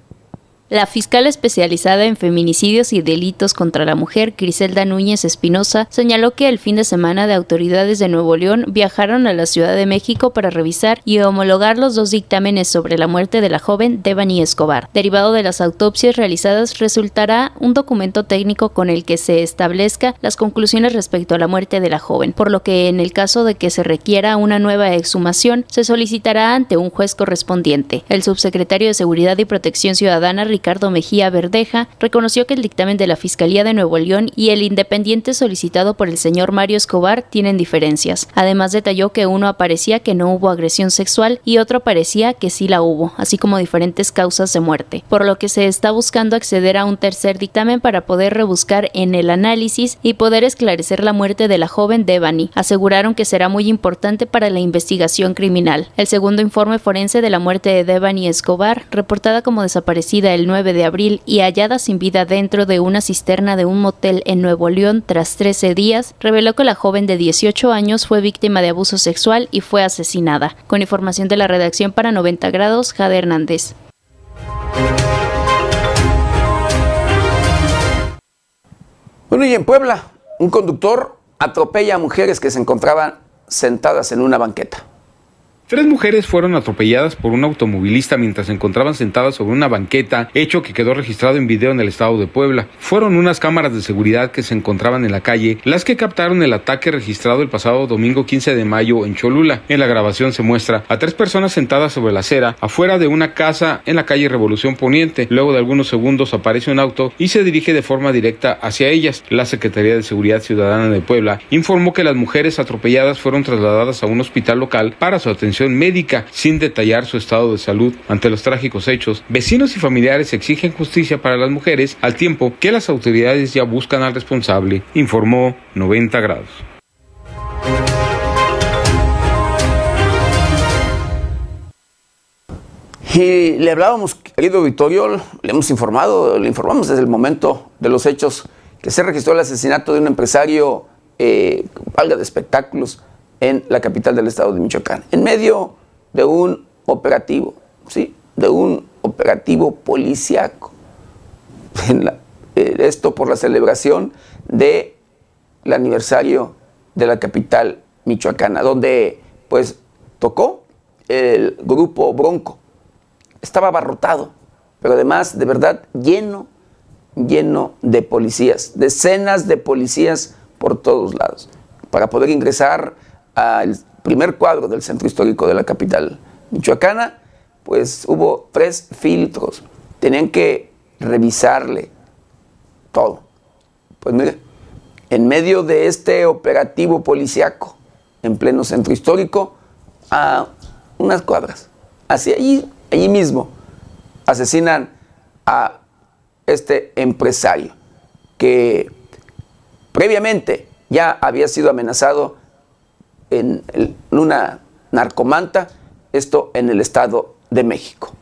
La fiscal especializada en feminicidios y delitos contra la mujer, Griselda Núñez Espinosa, señaló que el fin de semana de autoridades de Nuevo León viajaron a la Ciudad de México para revisar y homologar los dos dictámenes sobre la muerte de la joven Devani Escobar. Derivado de las autopsias realizadas, resultará un documento técnico con el que se establezca las conclusiones respecto a la muerte de la joven, por lo que en el caso de que se requiera una nueva exhumación, se solicitará ante un juez correspondiente. El subsecretario de Seguridad y Protección Ciudadana, Ricardo Mejía Verdeja, reconoció que el dictamen de la Fiscalía de Nuevo León y el independiente solicitado por el señor Mario Escobar tienen diferencias. Además detalló que uno aparecía que no hubo agresión sexual y otro parecía que sí la hubo, así como diferentes causas de muerte, por lo que se está buscando acceder a un tercer dictamen para poder rebuscar en el análisis y poder esclarecer la muerte de la joven Devani. Aseguraron que será muy importante para la investigación criminal. El segundo informe forense de la muerte de Devani Escobar, reportada como desaparecida el 9 de abril y hallada sin vida dentro de una cisterna de un motel en Nuevo León tras 13 días, reveló que la joven de 18 años fue víctima de abuso sexual y fue asesinada. Con información de la redacción para 90 grados, Jade Hernández. Bueno, y en Puebla, un conductor atropella a mujeres que se encontraban sentadas en una banqueta. Tres mujeres fueron atropelladas por un automovilista mientras se encontraban sentadas sobre una banqueta, hecho que quedó registrado en video en el estado de Puebla. Fueron unas cámaras de seguridad que se encontraban en la calle las que captaron el ataque registrado el pasado domingo 15 de mayo en Cholula. En la grabación se muestra a tres personas sentadas sobre la acera afuera de una casa en la calle Revolución Poniente. Luego de algunos segundos aparece un auto y se dirige de forma directa hacia ellas. La Secretaría de Seguridad Ciudadana de Puebla informó que las mujeres atropelladas fueron trasladadas a un hospital local para su atención médica sin detallar su estado de salud. Ante los trágicos hechos, vecinos y familiares exigen justicia para las mujeres al tiempo que las autoridades ya buscan al responsable, informó 90 grados. Y le hablábamos, querido Vittorio, le hemos informado, le informamos desde el momento de los hechos que se registró el asesinato de un empresario, eh, valga de espectáculos, en la capital del estado de Michoacán, en medio de un operativo, ¿sí? de un operativo policiaco. Eh, esto por la celebración del aniversario de la capital michoacana, donde pues tocó el grupo Bronco. Estaba abarrotado, pero además de verdad lleno, lleno de policías, decenas de policías por todos lados, para poder ingresar al primer cuadro del centro histórico de la capital michoacana, pues hubo tres filtros. Tenían que revisarle todo. Pues mire, en medio de este operativo policiaco, en pleno centro histórico, a unas cuadras, hacia allí, allí mismo, asesinan a este empresario que previamente ya había sido amenazado en, una narcomanta, esto en el Estado de México.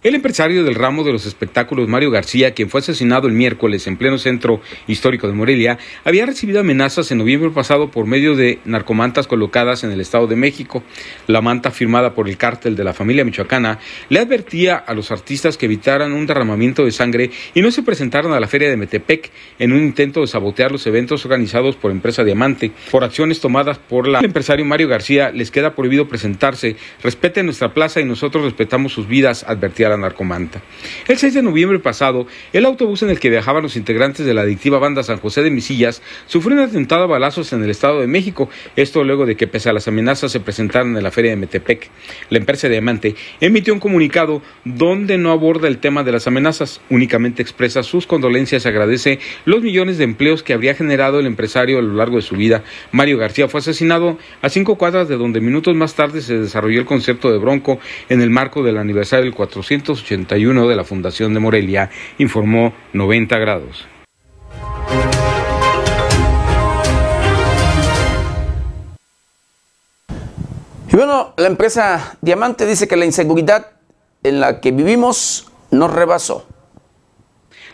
El empresario del ramo de los espectáculos Mario García, quien fue asesinado el miércoles en pleno centro histórico de Morelia, había recibido amenazas en noviembre pasado por medio de narcomantas colocadas en el Estado de México. La manta firmada por el cártel de la familia michoacana le advertía a los artistas que evitaran un derramamiento de sangre y no se presentaran a la feria de Metepec en un intento de sabotear los eventos organizados por Empresa Diamante. Por acciones tomadas por la el empresario Mario García les queda prohibido presentarse. Respeten nuestra plaza y nosotros respetamos sus vidas, advertía la narcomanta. El 6 de noviembre pasado, el autobús en el que viajaban los integrantes de la adictiva banda San José de Misillas sufrió un atentado a balazos en el Estado de México, esto luego de que pese a las amenazas se presentaran en la feria de Metepec. La empresa Diamante emitió un comunicado donde no aborda el tema de las amenazas, únicamente expresa sus condolencias y agradece los millones de empleos que habría generado el empresario a lo largo de su vida. Mario García fue asesinado a cinco cuadras de donde minutos más tarde se desarrolló el concierto de Bronco en el marco del aniversario del 400 1981 de la Fundación de Morelia, informó 90 grados. Y bueno, la empresa Diamante dice que la inseguridad en la que vivimos nos rebasó.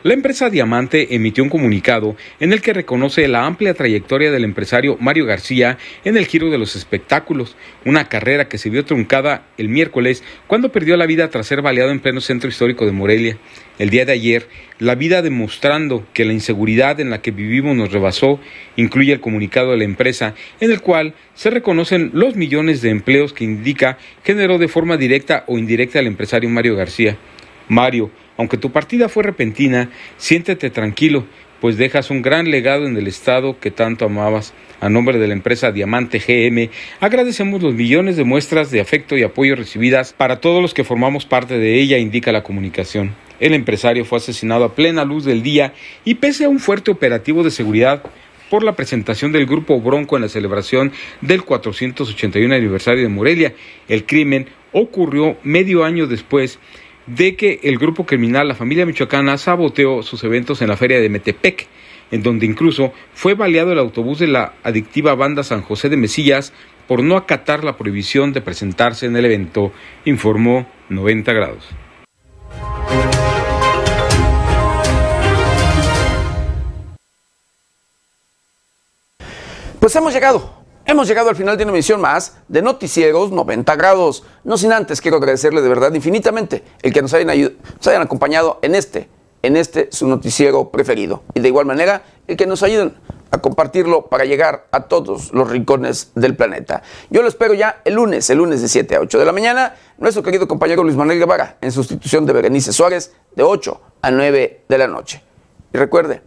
La empresa Diamante emitió un comunicado en el que reconoce la amplia trayectoria del empresario Mario García en el giro de los espectáculos, una carrera que se vio truncada el miércoles cuando perdió la vida tras ser baleado en pleno centro histórico de Morelia. El día de ayer, la vida demostrando que la inseguridad en la que vivimos nos rebasó, incluye el comunicado de la empresa en el cual se reconocen los millones de empleos que indica generó de forma directa o indirecta el empresario Mario García. Mario, aunque tu partida fue repentina, siéntete tranquilo, pues dejas un gran legado en el estado que tanto amabas. A nombre de la empresa Diamante GM, agradecemos los millones de muestras de afecto y apoyo recibidas para todos los que formamos parte de ella, indica la comunicación. El empresario fue asesinado a plena luz del día y pese a un fuerte operativo de seguridad por la presentación del grupo Bronco en la celebración del 481 aniversario de Morelia, el crimen ocurrió medio año después de que el grupo criminal La Familia Michoacana saboteó sus eventos en la feria de Metepec, en donde incluso fue baleado el autobús de la adictiva banda San José de Mesillas por no acatar la prohibición de presentarse en el evento, informó 90 grados. Pues hemos llegado Hemos llegado al final de una emisión más de Noticieros 90 grados. No sin antes quiero agradecerle de verdad infinitamente el que nos hayan, nos hayan acompañado en este, en este su noticiero preferido. Y de igual manera el que nos ayuden a compartirlo para llegar a todos los rincones del planeta. Yo lo espero ya el lunes, el lunes de 7 a 8 de la mañana, nuestro querido compañero Luis Manuel Guevara, en sustitución de Berenice Suárez, de 8 a 9 de la noche. Y recuerde,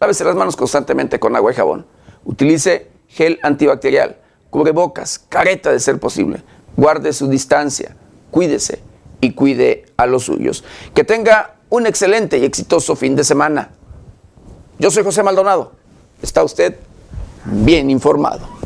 lávese las manos constantemente con agua y jabón. Utilice gel antibacterial, cubrebocas, careta de ser posible. Guarde su distancia, cuídese y cuide a los suyos. Que tenga un excelente y exitoso fin de semana. Yo soy José Maldonado. Está usted bien informado.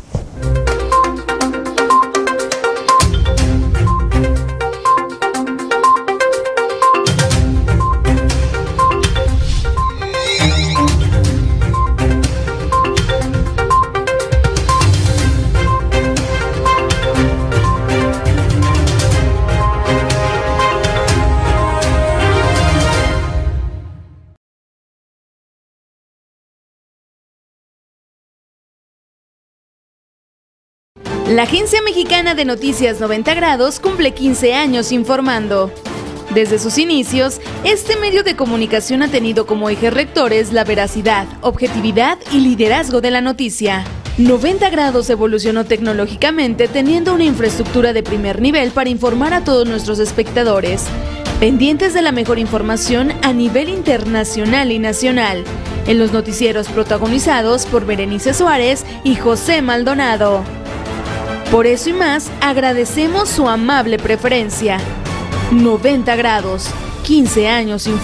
La Agencia Mexicana de Noticias 90 Grados cumple 15 años informando. Desde sus inicios, este medio de comunicación ha tenido como ejes rectores la veracidad, objetividad y liderazgo de la noticia. 90 grados evolucionó tecnológicamente teniendo una infraestructura de primer nivel para informar a todos nuestros espectadores, pendientes de la mejor información a nivel internacional y nacional, en los noticieros protagonizados por Berenice Suárez y José Maldonado. Por eso y más, agradecemos su amable preferencia. 90 grados, 15 años sin